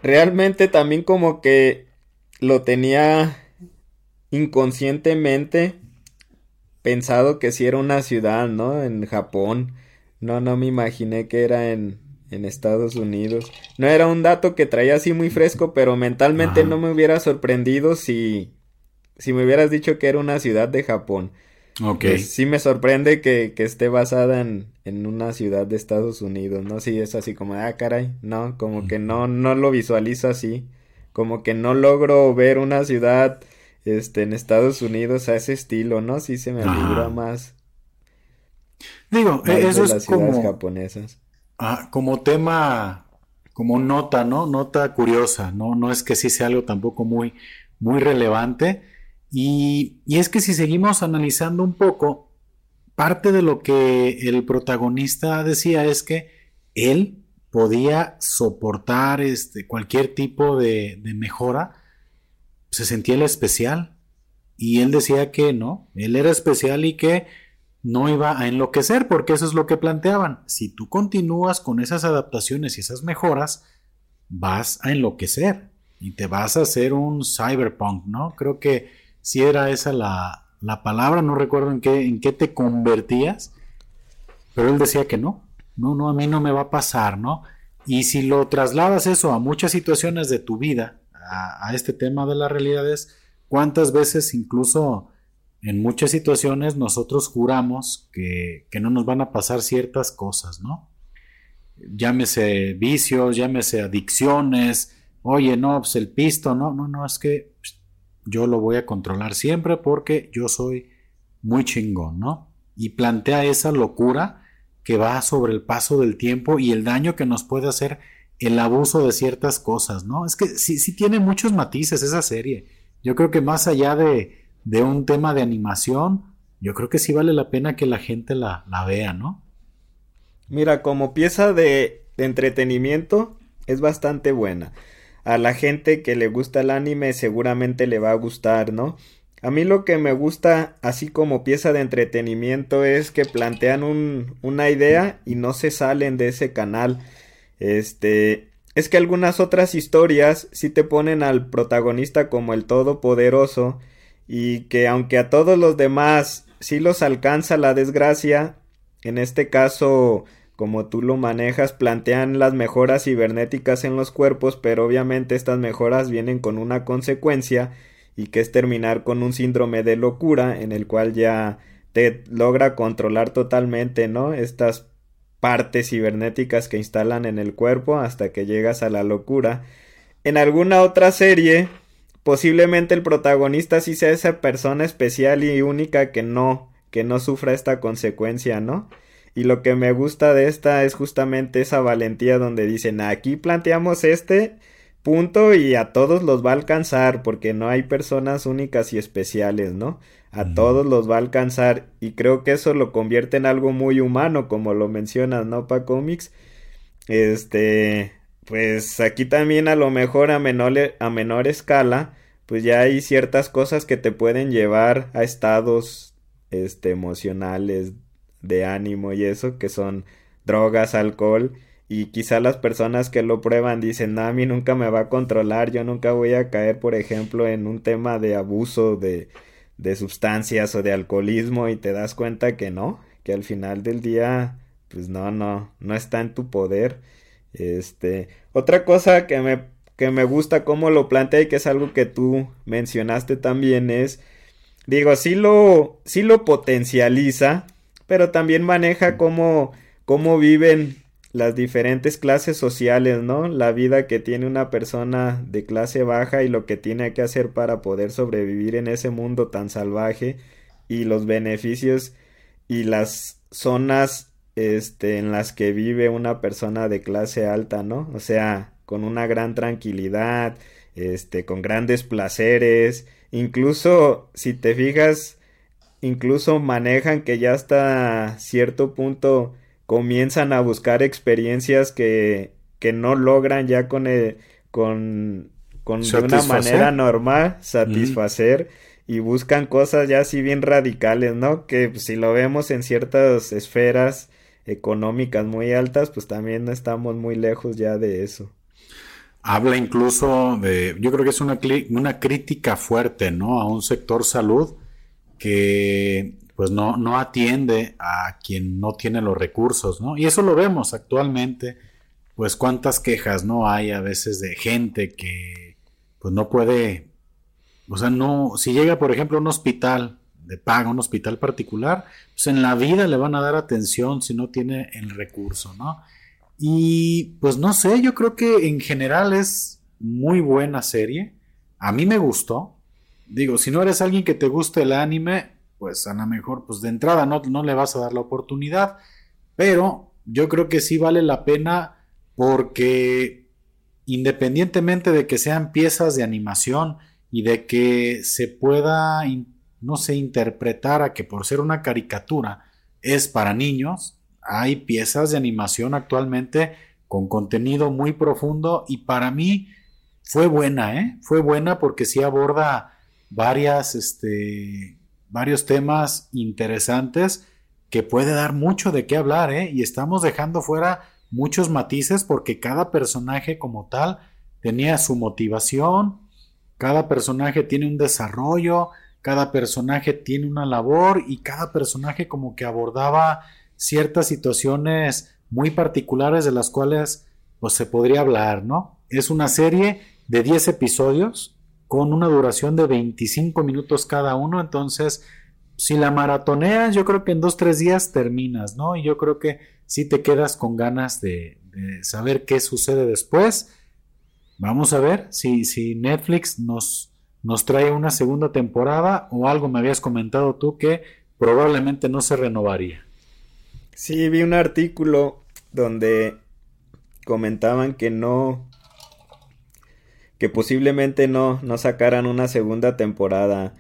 [SPEAKER 2] realmente también como que lo tenía inconscientemente pensado que si era una ciudad, ¿no? En Japón. No, no me imaginé que era en, en Estados Unidos. No era un dato que traía así muy fresco, pero mentalmente no me hubiera sorprendido si si me hubieras dicho que era una ciudad de Japón. Ok. Pues sí me sorprende que, esté basada en, una ciudad de Estados Unidos, ¿no? Sí, es así como, ah, caray, no, como que no, no lo visualizo así. Como que no logro ver una ciudad, este, en Estados Unidos a ese estilo, ¿no? Sí se me figura más.
[SPEAKER 1] Digo, eso es como... japonesas. Ah, como tema, como nota, ¿no? Nota curiosa, ¿no? No es que sí sea algo tampoco muy, muy relevante y, es que si seguimos analizando un poco, parte de lo que el protagonista decía es que él podía soportar este, cualquier tipo de, mejora, se sentía el especial. Y él decía que no, él era especial y que no iba a enloquecer, porque eso es lo que planteaban. Si tú continúas con esas adaptaciones y esas mejoras, vas a enloquecer y te vas a hacer un cyberpunk, ¿no? Creo que si era esa la, palabra, no recuerdo en qué, en qué te convertías, pero él decía que no, no, no, a mí no me va a pasar, ¿no? Y si lo trasladas eso a muchas situaciones de tu vida, a, este tema de las realidades, ¿cuántas veces incluso en muchas situaciones nosotros juramos que, que no nos van a pasar ciertas cosas, ¿no? Llámese vicios, llámese adicciones, oye, no, pues el pisto, no, no, no, es que yo lo voy a controlar siempre porque yo soy muy chingón, ¿no? y plantea esa locura que va sobre el paso del tiempo y el daño que nos puede hacer el abuso de ciertas cosas, ¿no? Es que sí, sí tiene muchos matices esa serie. Yo creo que más allá de, de un tema de animación, yo creo que sí vale la pena que la gente la, la vea, ¿no?
[SPEAKER 2] Mira, como pieza de, de entretenimiento es bastante buena. A la gente que le gusta el anime seguramente le va a gustar, ¿no? A mí lo que me gusta, así como pieza de entretenimiento, es que plantean un, una idea y no se salen de ese canal. Este, es que algunas otras historias sí te ponen al protagonista como el todopoderoso y que aunque a todos los demás sí los alcanza la desgracia, en este caso, como tú lo manejas, plantean las mejoras cibernéticas en los cuerpos, pero obviamente estas mejoras vienen con una consecuencia y que es terminar con un síndrome de locura en el cual ya te logra controlar totalmente, ¿no? Estas partes cibernéticas que instalan en el cuerpo hasta que llegas a la locura. En alguna otra serie, posiblemente el protagonista sí sea esa persona especial y única que no, que no sufra esta consecuencia, ¿no? Y lo que me gusta de esta es justamente esa valentía donde dicen aquí planteamos este punto y a todos los va a alcanzar porque no hay personas únicas y especiales, ¿no? A todos los va a alcanzar y creo que eso lo convierte en algo muy humano como lo mencionas, ¿no? Pa cómics. Este, pues aquí también a lo mejor a menor, a menor escala, pues ya hay ciertas cosas que te pueden llevar a estados este emocionales de ánimo y eso que son drogas, alcohol y quizá las personas que lo prueban dicen, a mí nunca me va a controlar, yo nunca voy a caer, por ejemplo, en un tema de abuso de, de sustancias o de alcoholismo y te das cuenta que no, que al final del día, pues no, no, no está en tu poder. Este, otra cosa que me, que me gusta cómo lo plantea y que es algo que tú mencionaste también es, digo, sí lo, sí lo potencializa, pero también maneja cómo, cómo viven las diferentes clases sociales, ¿no? La vida que tiene una persona de clase baja y lo que tiene que hacer para poder sobrevivir en ese mundo tan salvaje y los beneficios y las zonas este en las que vive una persona de clase alta, ¿no? O sea, con una gran tranquilidad, este con grandes placeres, incluso si te fijas incluso manejan que ya hasta cierto punto comienzan a buscar experiencias que, que no logran ya con el, con, con de una manera normal satisfacer y buscan cosas ya así bien radicales, ¿no? Que pues, si lo vemos en ciertas esferas económicas muy altas, pues también no estamos muy lejos ya de eso.
[SPEAKER 1] Habla incluso de, yo creo que es una, una crítica fuerte, ¿no? A un sector salud que pues no, no atiende a quien no tiene los recursos, ¿no? Y eso lo vemos actualmente, pues cuántas quejas no hay a veces de gente que pues no puede, o sea, no, si llega por ejemplo a un hospital de paga, un hospital particular, pues en la vida le van a dar atención si no tiene el recurso, ¿no? Y pues no sé, yo creo que en general es muy buena serie, a mí me gustó, digo, si no eres alguien que te guste el anime, pues a lo mejor, pues de entrada no, no le vas a dar la oportunidad, pero yo creo que sí vale la pena porque independientemente de que sean piezas de animación y de que se pueda, no sé, interpretar a que por ser una caricatura es para niños, hay piezas de animación actualmente con contenido muy profundo y para mí fue buena, ¿eh? Fue buena porque sí aborda varias, este, varios temas interesantes que puede dar mucho de qué hablar, ¿eh? Y estamos dejando fuera muchos matices porque cada personaje como tal tenía su motivación, cada personaje tiene un desarrollo, cada personaje tiene una labor y cada personaje como que abordaba ciertas situaciones muy particulares de las cuales pues se podría hablar, ¿no? Es una serie de 10 episodios con una duración de 25 minutos cada uno, entonces si la maratoneas, yo creo que en dos, tres días terminas, ¿no? Y yo creo que si te quedas con ganas de, saber qué sucede después. Vamos a ver si, si Netflix nos, nos trae una segunda temporada o algo me habías comentado tú que probablemente no se renovaría.
[SPEAKER 2] Sí, vi un artículo donde comentaban que no, que posiblemente no, no sacaran una segunda temporada.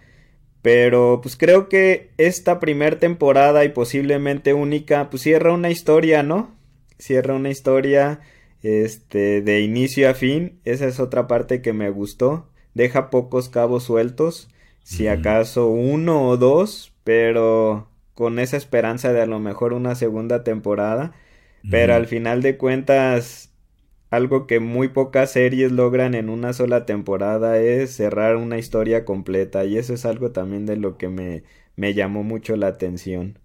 [SPEAKER 2] Pero pues creo que esta primera temporada y posiblemente única, pues cierra una historia, ¿no? Cierra una historia este de inicio a fin. Esa es otra parte que me gustó. Deja pocos cabos sueltos, si acaso uno o dos, pero con esa esperanza de a lo mejor una segunda temporada. Pero al final de cuentas algo que muy pocas series logran en una sola temporada es cerrar una historia completa y eso es algo también de lo que me, me llamó mucho la atención.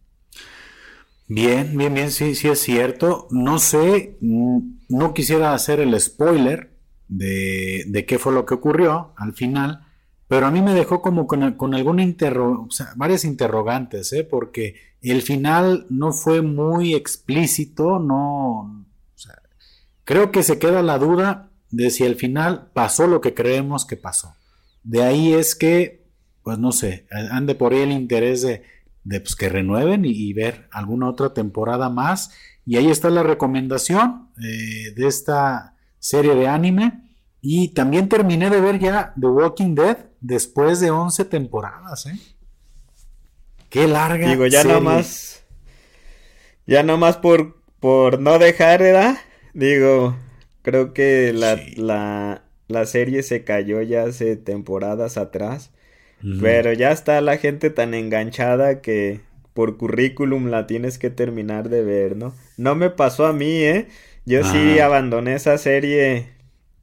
[SPEAKER 1] Bien, bien, bien, sí, sí es cierto. No sé, mm, no quisiera hacer el spoiler de, de qué fue lo que ocurrió al final, pero a mí me dejó como con, con alguna o sea, varias interrogantes, ¿eh? porque el final no fue muy explícito, no, Creo que se queda la duda de si al final pasó lo que creemos que pasó. De ahí es que, pues no sé, ande por ahí el interés de, pues, que renueven y, ver alguna otra temporada más. Y ahí está la recomendación eh, de esta serie de anime. Y también terminé de ver ya The Walking Dead después de 11 temporadas, ¿eh? Qué larga.
[SPEAKER 2] Digo, ya nomás. Ya nomás por, por no dejar, ¿verdad? Digo, creo que la, la, serie se cayó ya hace temporadas atrás. Pero ya está la gente tan enganchada que por currículum la tienes que terminar de ver, ¿no? No me pasó a mí, ¿eh? Yo sí abandoné esa serie,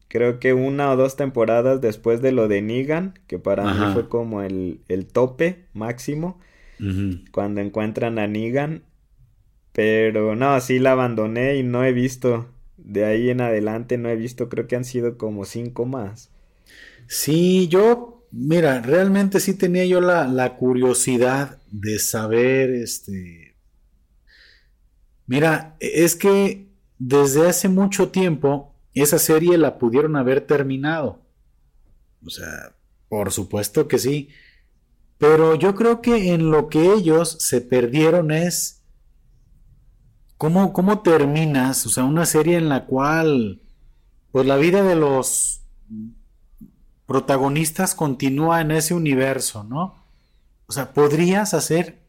[SPEAKER 2] creo que una o dos temporadas después de lo de Negan, que para mí fue como el, el tope máximo. Cuando encuentran a Negan. Pero no, sí la abandoné y no he visto de ahí en adelante no he visto, creo que han sido como cinco más.
[SPEAKER 1] Sí, yo, mira, realmente sí tenía yo la, curiosidad de saber, este... Mira, es que desde hace mucho tiempo esa serie la pudieron haber terminado. O sea, por supuesto que sí. Pero yo creo que en lo que ellos se perdieron es ¿Cómo, terminas? O sea, una serie en la cual, pues la vida de los protagonistas continúa en ese universo, ¿no? O sea, podrías hacer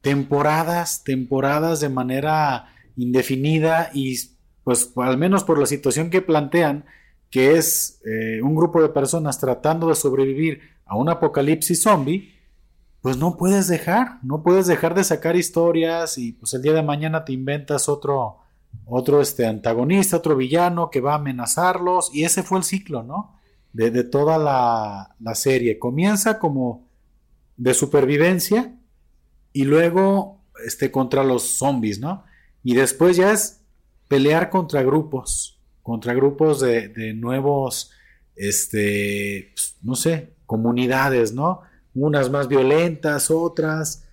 [SPEAKER 1] temporadas, temporadas de manera indefinida y pues al menos por la situación que plantean, que es eh, un grupo de personas tratando de sobrevivir a un apocalipsis zombie, pues no puedes dejar, no puedes dejar de sacar historias y pues el día de mañana te inventas otro, otro este, antagonista, otro villano que va a amenazarlos y ese fue el ciclo, ¿no? De, toda la, serie. Comienza como de supervivencia y luego este, contra los zombies, ¿no? Y después ya es pelear contra grupos, contra grupos de, de nuevos, este, pues, no sé, comunidades, ¿no? Unas más violentas, otras.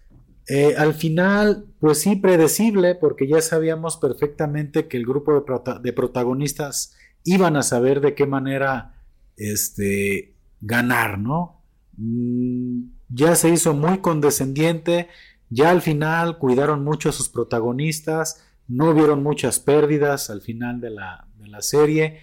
[SPEAKER 1] Eh, al final, pues sí, predecible, porque ya sabíamos perfectamente que el grupo de, protagonistas iban a saber de qué manera este, ganar, ¿no? Mm, ya se hizo muy condescendiente, ya al final cuidaron mucho a sus protagonistas, no vieron muchas pérdidas al final de la, de la serie,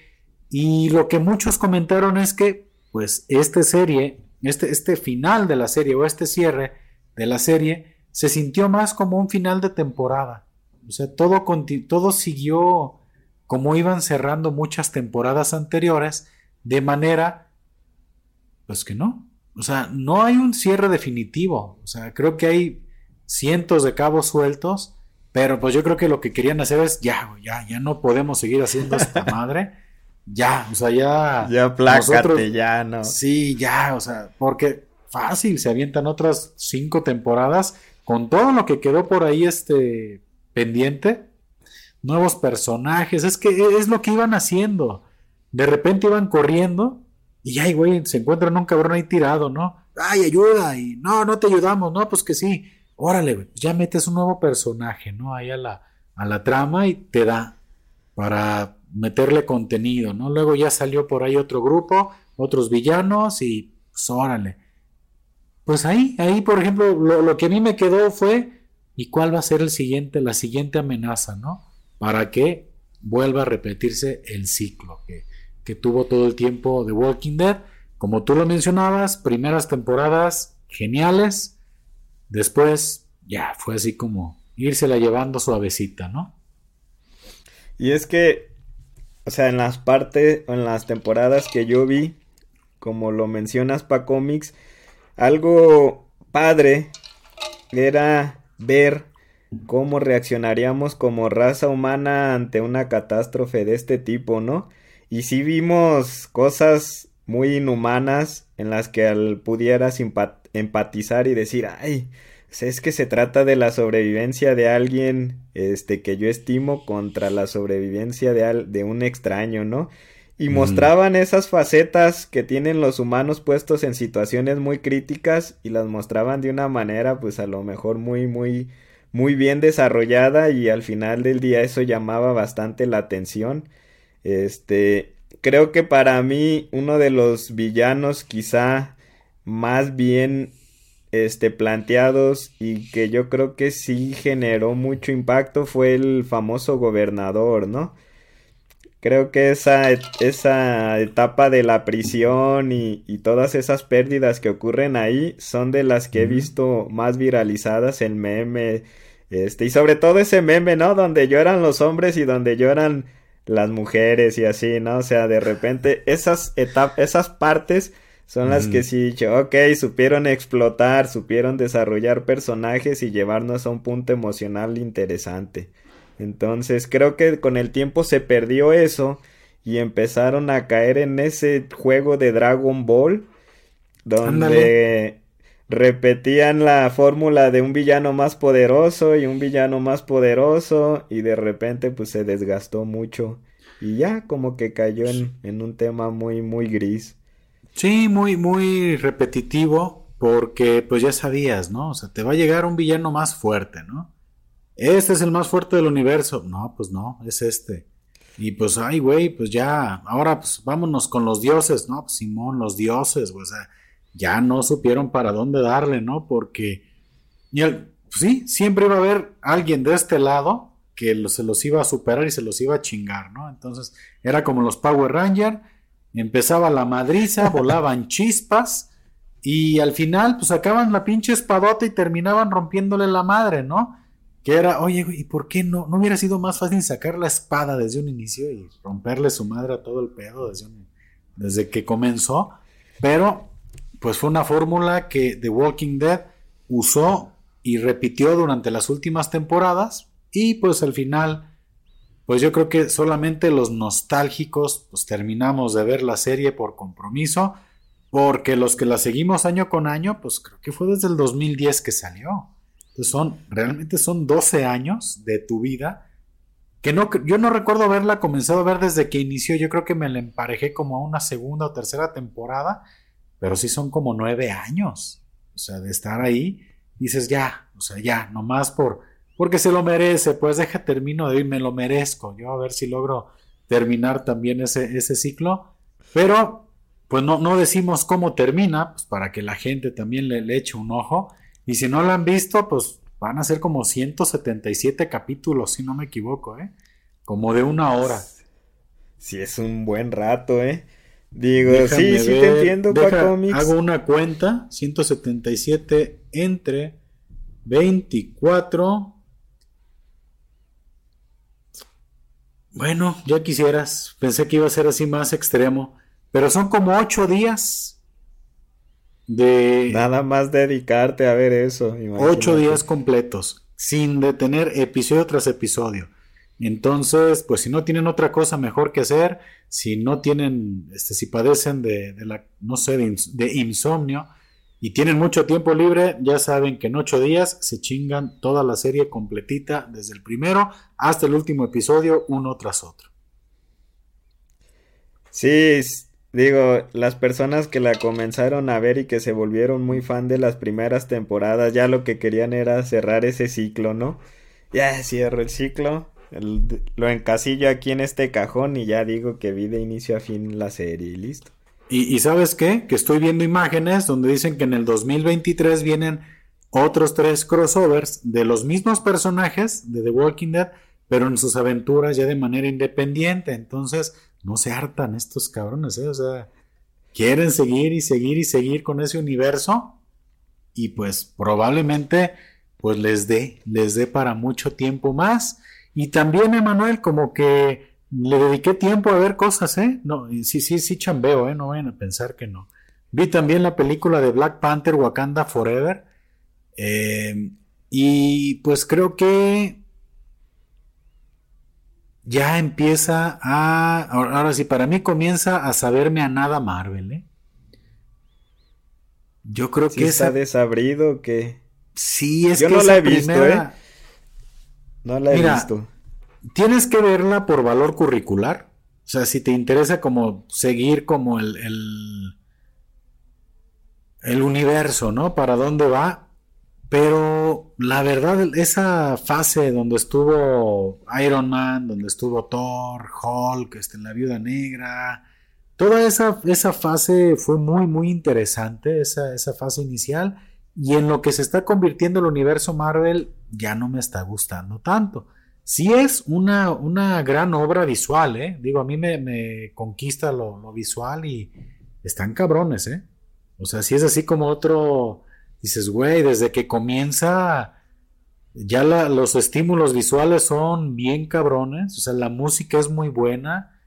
[SPEAKER 1] y lo que muchos comentaron es que, pues, esta serie este, este final de la serie o este cierre de la serie se sintió más como un final de temporada. O sea, todo, todo siguió como iban cerrando muchas temporadas anteriores, de manera, pues que no. O sea, no hay un cierre definitivo. O sea, creo que hay cientos de cabos sueltos, pero pues yo creo que lo que querían hacer es, ya, ya, ya no podemos seguir haciendo esta *laughs* madre ya, o sea, ya.
[SPEAKER 2] Ya plácate, ya, ¿no?
[SPEAKER 1] Sí, ya, o sea, porque fácil, se avientan otras cinco temporadas con todo lo que quedó por ahí este pendiente, nuevos personajes, es que es lo que iban haciendo. De repente iban corriendo y ay, güey, se encuentran un cabrón ahí tirado, ¿no? Ay, ayuda, y no, no te ayudamos, no, pues que sí. Órale, güey, pues ya metes un nuevo personaje, ¿no? Ahí a la, a la trama y te da para meterle contenido, ¿no? Luego ya salió por ahí otro grupo, otros villanos y pues órale. pues ahí, ahí, por ejemplo, lo, que a mí me quedó fue, ¿y cuál va a ser el siguiente, la siguiente amenaza, ¿no? Para que vuelva a repetirse el ciclo que, que tuvo todo el tiempo de Walking Dead. Como tú lo mencionabas, primeras temporadas geniales, después ya fue así como la llevando suavecita, ¿no?
[SPEAKER 2] Y es que, o sea, en las partes, en las temporadas que yo vi, como lo mencionas para cómics, algo padre era ver cómo reaccionaríamos como raza humana ante una catástrofe de este tipo, ¿no? Y sí vimos cosas muy inhumanas en las que al pudieras empatizar y decir, ay, es que se trata de la sobrevivencia de alguien este que yo estimo contra la sobrevivencia de, de un extraño, ¿no? y mostraban esas facetas que tienen los humanos puestos en situaciones muy críticas y las mostraban de una manera pues a lo mejor muy muy muy bien desarrollada y al final del día eso llamaba bastante la atención. Este, creo que para mí uno de los villanos quizá más bien este planteados y que yo creo que sí generó mucho impacto fue el famoso gobernador, ¿no? Creo que esa, esa etapa de la prisión y, todas esas pérdidas que ocurren ahí son de las que he visto más viralizadas en meme. Este, y sobre todo ese meme, ¿no? Donde lloran los hombres y donde lloran las mujeres y así, ¿no? O sea, de repente esas etapas, esas partes son las que sí, ok, supieron explotar, supieron desarrollar personajes y llevarnos a un punto emocional interesante. Entonces creo que con el tiempo se perdió eso y empezaron a caer en ese juego de Dragon Ball donde repetían la fórmula de un villano más poderoso y un villano más poderoso y de repente pues se desgastó mucho y ya como que cayó en, en un tema muy muy gris.
[SPEAKER 1] Sí, muy muy repetitivo porque pues ya sabías, ¿no? O sea, te va a llegar un villano más fuerte, ¿no? este es el más fuerte del universo. No, pues no, es este. Y pues, ay, güey, pues ya, ahora pues vámonos con los dioses, ¿no? Pues Simón, los dioses, o sea, ya no supieron para dónde darle, ¿no? Porque, y pues sí, siempre iba a haber alguien de este lado que se los iba a superar y se los iba a chingar, ¿no? Entonces, era como los Power Rangers, empezaba la madriza, *laughs* volaban chispas, y al final, pues sacaban la pinche espadota y terminaban rompiéndole la madre, ¿no? Que era, oye, ¿y por qué no? ¿No hubiera sido más fácil sacar la espada desde un inicio y romperle su madre a todo el pedo desde, desde que comenzó? Pero, pues fue una fórmula que The Walking Dead usó y repitió durante las últimas temporadas y pues al final, pues yo creo que solamente los nostálgicos pues terminamos de ver la serie por compromiso, porque los que la seguimos año con año, pues creo que fue desde el 2010 que salió. Son, realmente son 12 años de tu vida que no, yo no recuerdo haberla comenzado a ver desde que inició, yo creo que me la emparejé como a una segunda o tercera temporada, pero sí son como nueve años, o sea, de estar ahí, dices ya, o sea, ya, nomás por, porque se lo merece, pues deja termino de ir, me lo merezco, yo a ver si logro terminar también ese, ese ciclo, pero pues no, no decimos cómo termina, pues para que la gente también le, le eche un ojo, y si no la han visto, pues van a ser como 177 capítulos, si no me equivoco, ¿eh? Como de una hora.
[SPEAKER 2] Sí, es un buen rato, ¿eh? Digo, sí, sí te entiendo,
[SPEAKER 1] deja, Hago una cuenta, 177 entre 24. Bueno, ya quisieras. Pensé que iba a ser así más extremo. Pero son como 8 días de...
[SPEAKER 2] Nada más dedicarte a ver eso.
[SPEAKER 1] Ocho días completos, sin detener episodio tras episodio. Entonces, pues si no tienen otra cosa mejor que hacer, si no tienen, este, si padecen de, la, no sé, de, insomnio y tienen mucho tiempo libre, ya saben que en ocho días se chingan toda la serie completita, desde el primero hasta el último episodio, uno tras otro.
[SPEAKER 2] Sí, Digo, las personas que la comenzaron a ver y que se volvieron muy fan de las primeras temporadas, ya lo que querían era cerrar ese ciclo, ¿no? Ya cierro el ciclo, lo encasillo aquí en este cajón y ya digo que vi de inicio a fin la serie y listo.
[SPEAKER 1] Y, sabes qué? Que estoy viendo imágenes donde dicen que en el 2023 vienen otros tres crossovers de los mismos personajes de The Walking Dead, pero en sus aventuras ya de manera independiente. Entonces, no se hartan estos cabrones, ¿eh? O sea, quieren seguir y seguir y seguir con ese universo. Y pues probablemente pues les dé, les dé para mucho tiempo más. Y también, Emanuel, como que le dediqué tiempo a ver cosas, ¿eh? No, sí, sí, sí chambeo, ¿eh? No vayan a pensar que no. Vi también la película de Black Panther Wakanda Forever. Eh, y pues creo que ya empieza a... Ahora sí, para mí comienza a saberme a nada Marvel, ¿eh?
[SPEAKER 2] Yo creo que está desabrido que...
[SPEAKER 1] Sí, es
[SPEAKER 2] Yo no la he visto, ¿eh? No la he visto
[SPEAKER 1] tienes que verla por valor curricular. O sea, si te interesa como seguir como el, el, universo, ¿no? Para dónde va. Pero la verdad, esa fase donde estuvo Iron Man, donde estuvo Thor, Hulk, este, la viuda negra, toda esa, esa fase fue muy, muy interesante, esa, esa fase inicial. Y en lo que se está convirtiendo el universo Marvel, ya no me está gustando tanto. Sí es una, una gran obra visual, ¿eh? Digo, a mí me, conquista lo, visual y están cabrones, ¿eh? O sea, si es así como otro, dices, güey, desde que comienza, ya los estímulos visuales son bien cabrones, o sea, la música es muy buena,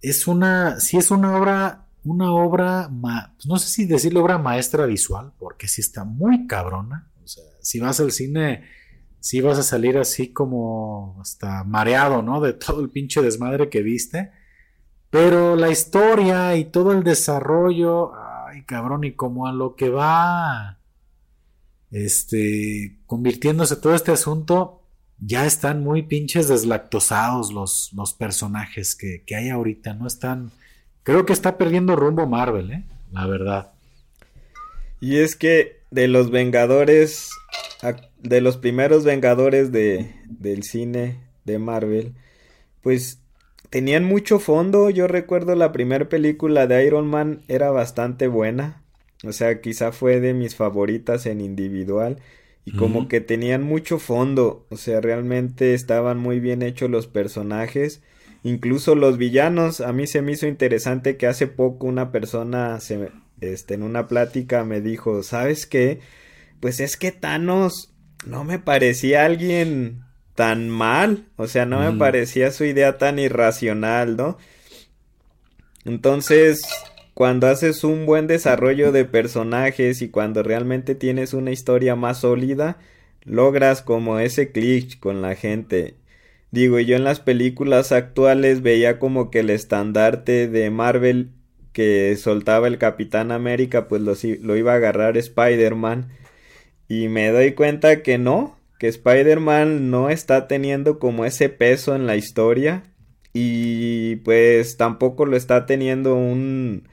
[SPEAKER 1] es una, sí es una obra, una obra, pues no sé si decirle obra maestra visual, porque sí está muy cabrona, o sea, si vas al cine sí vas a salir así como hasta mareado, ¿no? De todo el pinche desmadre que viste. Pero la historia y todo el desarrollo, ay cabrón, y como a lo que va, este, convirtiéndose todo este asunto, ya están muy pinches deslactosados los, los personajes que, que hay ahorita, ¿no? Están, creo que está perdiendo rumbo Marvel, ¿eh? La verdad.
[SPEAKER 2] Y es que de los Vengadores de los primeros Vengadores de, del cine de Marvel, pues tenían mucho fondo. Yo recuerdo la primera película de Iron Man era bastante buena. O sea, quizá fue de mis favoritas en individual. Y como que tenían mucho fondo. O sea, realmente estaban muy bien hechos los personajes. Incluso los villanos. A mí se me hizo interesante que hace poco una persona se, este, en una plática me dijo, ¿sabes qué? Pues es que Thanos no me parecía alguien tan mal, o sea, no me parecía su idea tan irracional, ¿no? Entonces, cuando haces un buen desarrollo de personajes y cuando realmente tienes una historia más sólida, logras como ese click con la gente. Digo, yo en las películas actuales veía como que el estandarte de Marvel que soltaba el Capitán América, pues lo, lo iba a agarrar Spider-Man y me doy cuenta que no, que Spider-Man no está teniendo como ese peso en la historia. Y pues tampoco lo está teniendo un...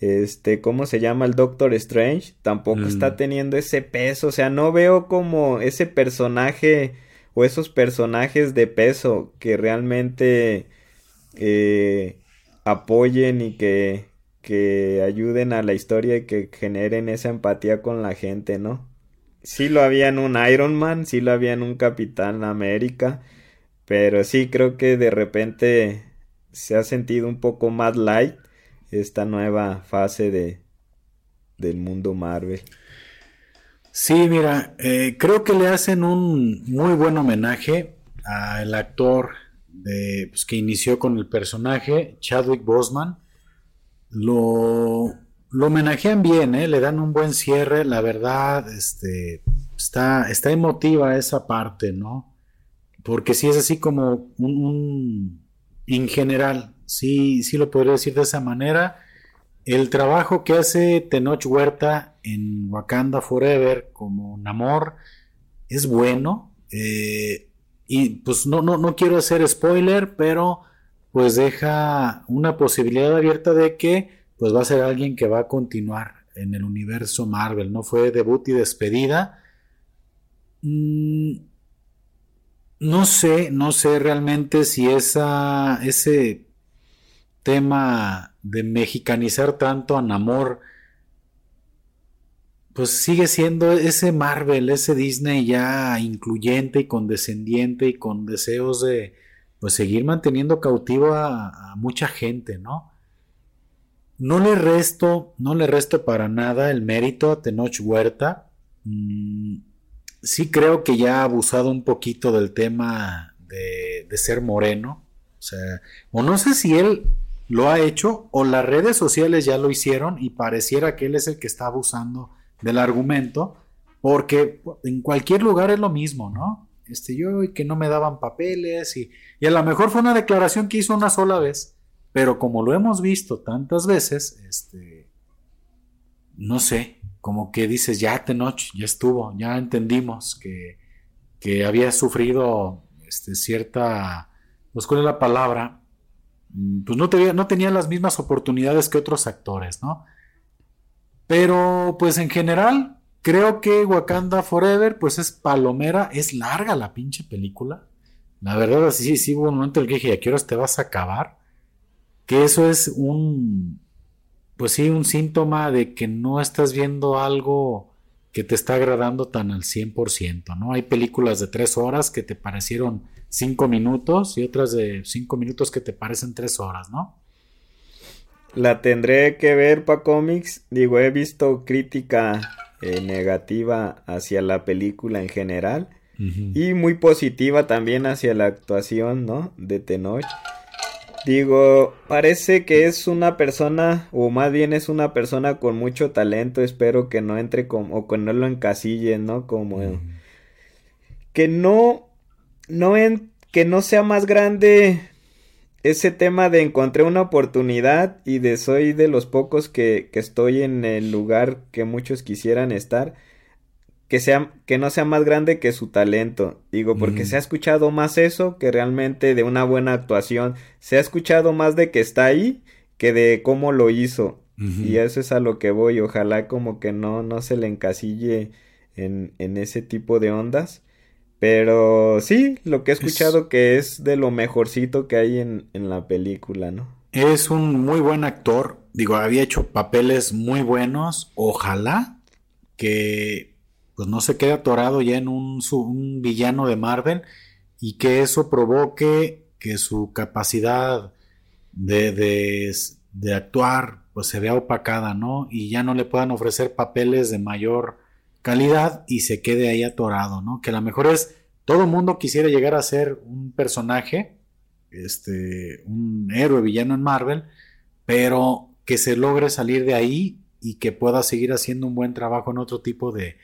[SPEAKER 2] Este, ¿cómo se llama? El Doctor Strange. Tampoco está mm. teniendo ese peso. O sea, no veo como ese personaje o esos personajes de peso que realmente eh, apoyen y que, que ayuden a la historia y que generen esa empatía con la gente, ¿no? sí lo había en un Iron Man, sí lo había en un Capitán América, pero sí creo que de repente se ha sentido un poco más light esta nueva fase de del mundo Marvel.
[SPEAKER 1] Sí, mira, eh, creo que le hacen un muy buen homenaje al actor de, pues, que inició con el personaje, Chadwick Boseman. Lo, lo homenajean bien, ¿eh? le dan un buen cierre, la verdad, este, está, está emotiva esa parte, ¿no? Porque sí es así como un, en general, sí, sí lo podría decir de esa manera. El trabajo que hace Tenoch Huerta en Wakanda Forever como Namor es bueno. Eh, y pues no, no, no quiero hacer spoiler, pero pues deja una posibilidad abierta de que pues va a ser alguien que va a continuar en el universo Marvel, ¿no? Fue debut y despedida. Mm, no sé, no sé realmente si esa, ese tema de mexicanizar tanto a Namor, pues sigue siendo ese Marvel, ese Disney ya incluyente y condescendiente y con deseos de pues seguir manteniendo cautivo a, mucha gente, ¿no? No le resto, no le resto para nada el mérito a Tenoch Huerta. Mm, sí creo que ya ha abusado un poquito del tema de, de ser moreno. O sea, o no sé si él lo ha hecho o las redes sociales ya lo hicieron y pareciera que él es el que está abusando del argumento, porque en cualquier lugar es lo mismo, ¿no? Este, yo y que no me daban papeles y, y a lo mejor fue una declaración que hizo una sola vez, pero como lo hemos visto tantas veces, este, no sé, como que dices, ya Tenoch, ya estuvo, ya entendimos que, que había sufrido este, cierta, pues cuál es la palabra, mm, pues no tenía, no tenía las mismas oportunidades que otros actores, ¿no? Pero pues en general, creo que Wakanda Forever pues es palomera, es larga la pinche película. La verdad, sí, sí hubo un momento en el que dije, ¿a qué horas te vas a acabar? Que eso es un, pues sí, un síntoma de que no estás viendo algo que te está agradando tan al 100%, ¿no? Hay películas de tres horas que te parecieron cinco minutos y otras de cinco minutos que te parecen tres horas, ¿no?
[SPEAKER 2] La tendré que ver para cómics. Digo, he visto crítica eh, negativa hacia la película en general. Y muy positiva también hacia la actuación, ¿no? De Tenoch. Digo, parece que es una persona, o más bien es una persona con mucho talento. Espero que no entre como, o que no lo encasille, ¿no? Como. Que no. No en, que no sea más grande ese tema de encontré una oportunidad y de soy de los pocos que, que estoy en el lugar que muchos quisieran estar, que, sea, que no sea más grande que su talento. Digo, porque se ha escuchado más eso que realmente de una buena actuación. Se ha escuchado más de que está ahí que de cómo lo hizo. Y eso es a lo que voy. Ojalá como que no, no se le encasille en, en ese tipo de ondas. Pero sí, lo que he escuchado que es de lo mejorcito que hay en, la película, ¿no?
[SPEAKER 1] Es un muy buen actor. Digo, había hecho papeles muy buenos. Ojalá que pues no se quede atorado ya en un, un villano de Marvel y que eso provoque que su capacidad de, de, de, actuar pues se vea opacada, ¿no? Y ya no le puedan ofrecer papeles de mayor calidad y se quede ahí atorado, ¿no? Que a lo mejor es, todo mundo quisiera llegar a ser un personaje, este, un héroe villano en Marvel, pero que se logre salir de ahí y que pueda seguir haciendo un buen trabajo en otro tipo de,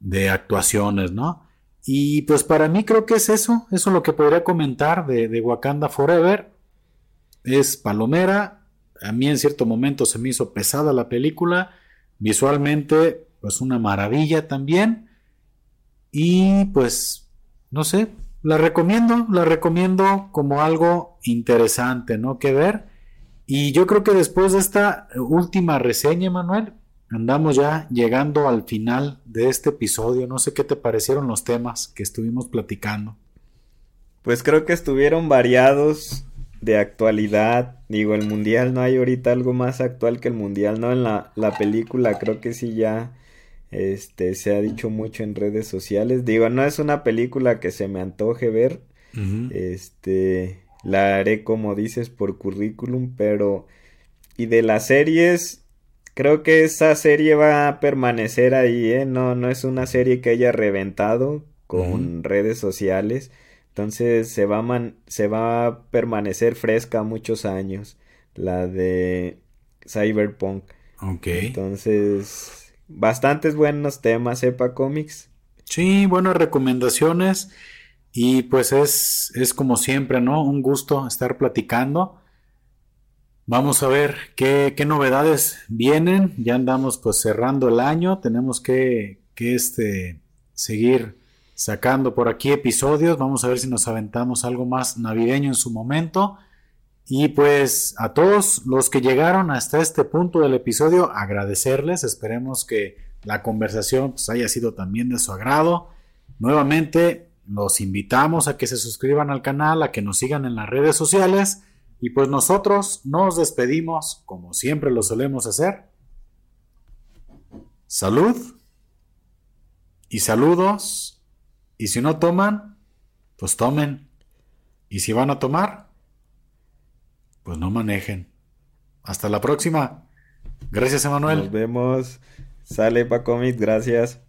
[SPEAKER 1] de actuaciones, ¿no? Y pues para mí creo que es eso, eso es lo que podría comentar de, de Wakanda Forever. Es palomera, a mí en cierto momento se me hizo pesada la película, visualmente pues una maravilla también. Y pues, no sé, la recomiendo, la recomiendo como algo interesante, ¿no? Que ver. Y yo creo que después de esta última reseña, Manuel, andamos ya llegando al final de este episodio. No sé qué te parecieron los temas que estuvimos platicando.
[SPEAKER 2] Pues creo que estuvieron variados de actualidad. Digo, el mundial no hay ahorita algo más actual que el mundial, ¿no? En la, la película creo que sí ya este, se ha dicho mucho en redes sociales. Digo, no es una película que se me antoje ver. Este, la haré como dices por currículum, pero y de las series creo que esa serie va a permanecer ahí, ¿eh? No, no es una serie que haya reventado con redes sociales. Entonces se va, a se va a permanecer fresca muchos años. La de Cyberpunk.
[SPEAKER 1] Ok.
[SPEAKER 2] Entonces bastantes buenos temas, Epa Comics.
[SPEAKER 1] Sí, buenas recomendaciones. Y pues es, es como siempre, ¿no? Un gusto estar platicando. Vamos a ver qué, qué, novedades vienen. Ya andamos pues cerrando el año. Tenemos que, que este, seguir sacando por aquí episodios. Vamos a ver si nos aventamos algo más navideño en su momento. Y pues a todos los que llegaron hasta este punto del episodio, agradecerles. Esperemos que la conversación pues, haya sido también de su agrado. Nuevamente los invitamos a que se suscriban al canal, a que nos sigan en las redes sociales Y pues nosotros nos despedimos como siempre lo solemos hacer. Salud y saludos. Y si no toman, pues tomen. Y si van a tomar, pues no manejen. Hasta la próxima. Gracias, Emanuel.
[SPEAKER 2] Nos vemos. Sale Pacomis, gracias.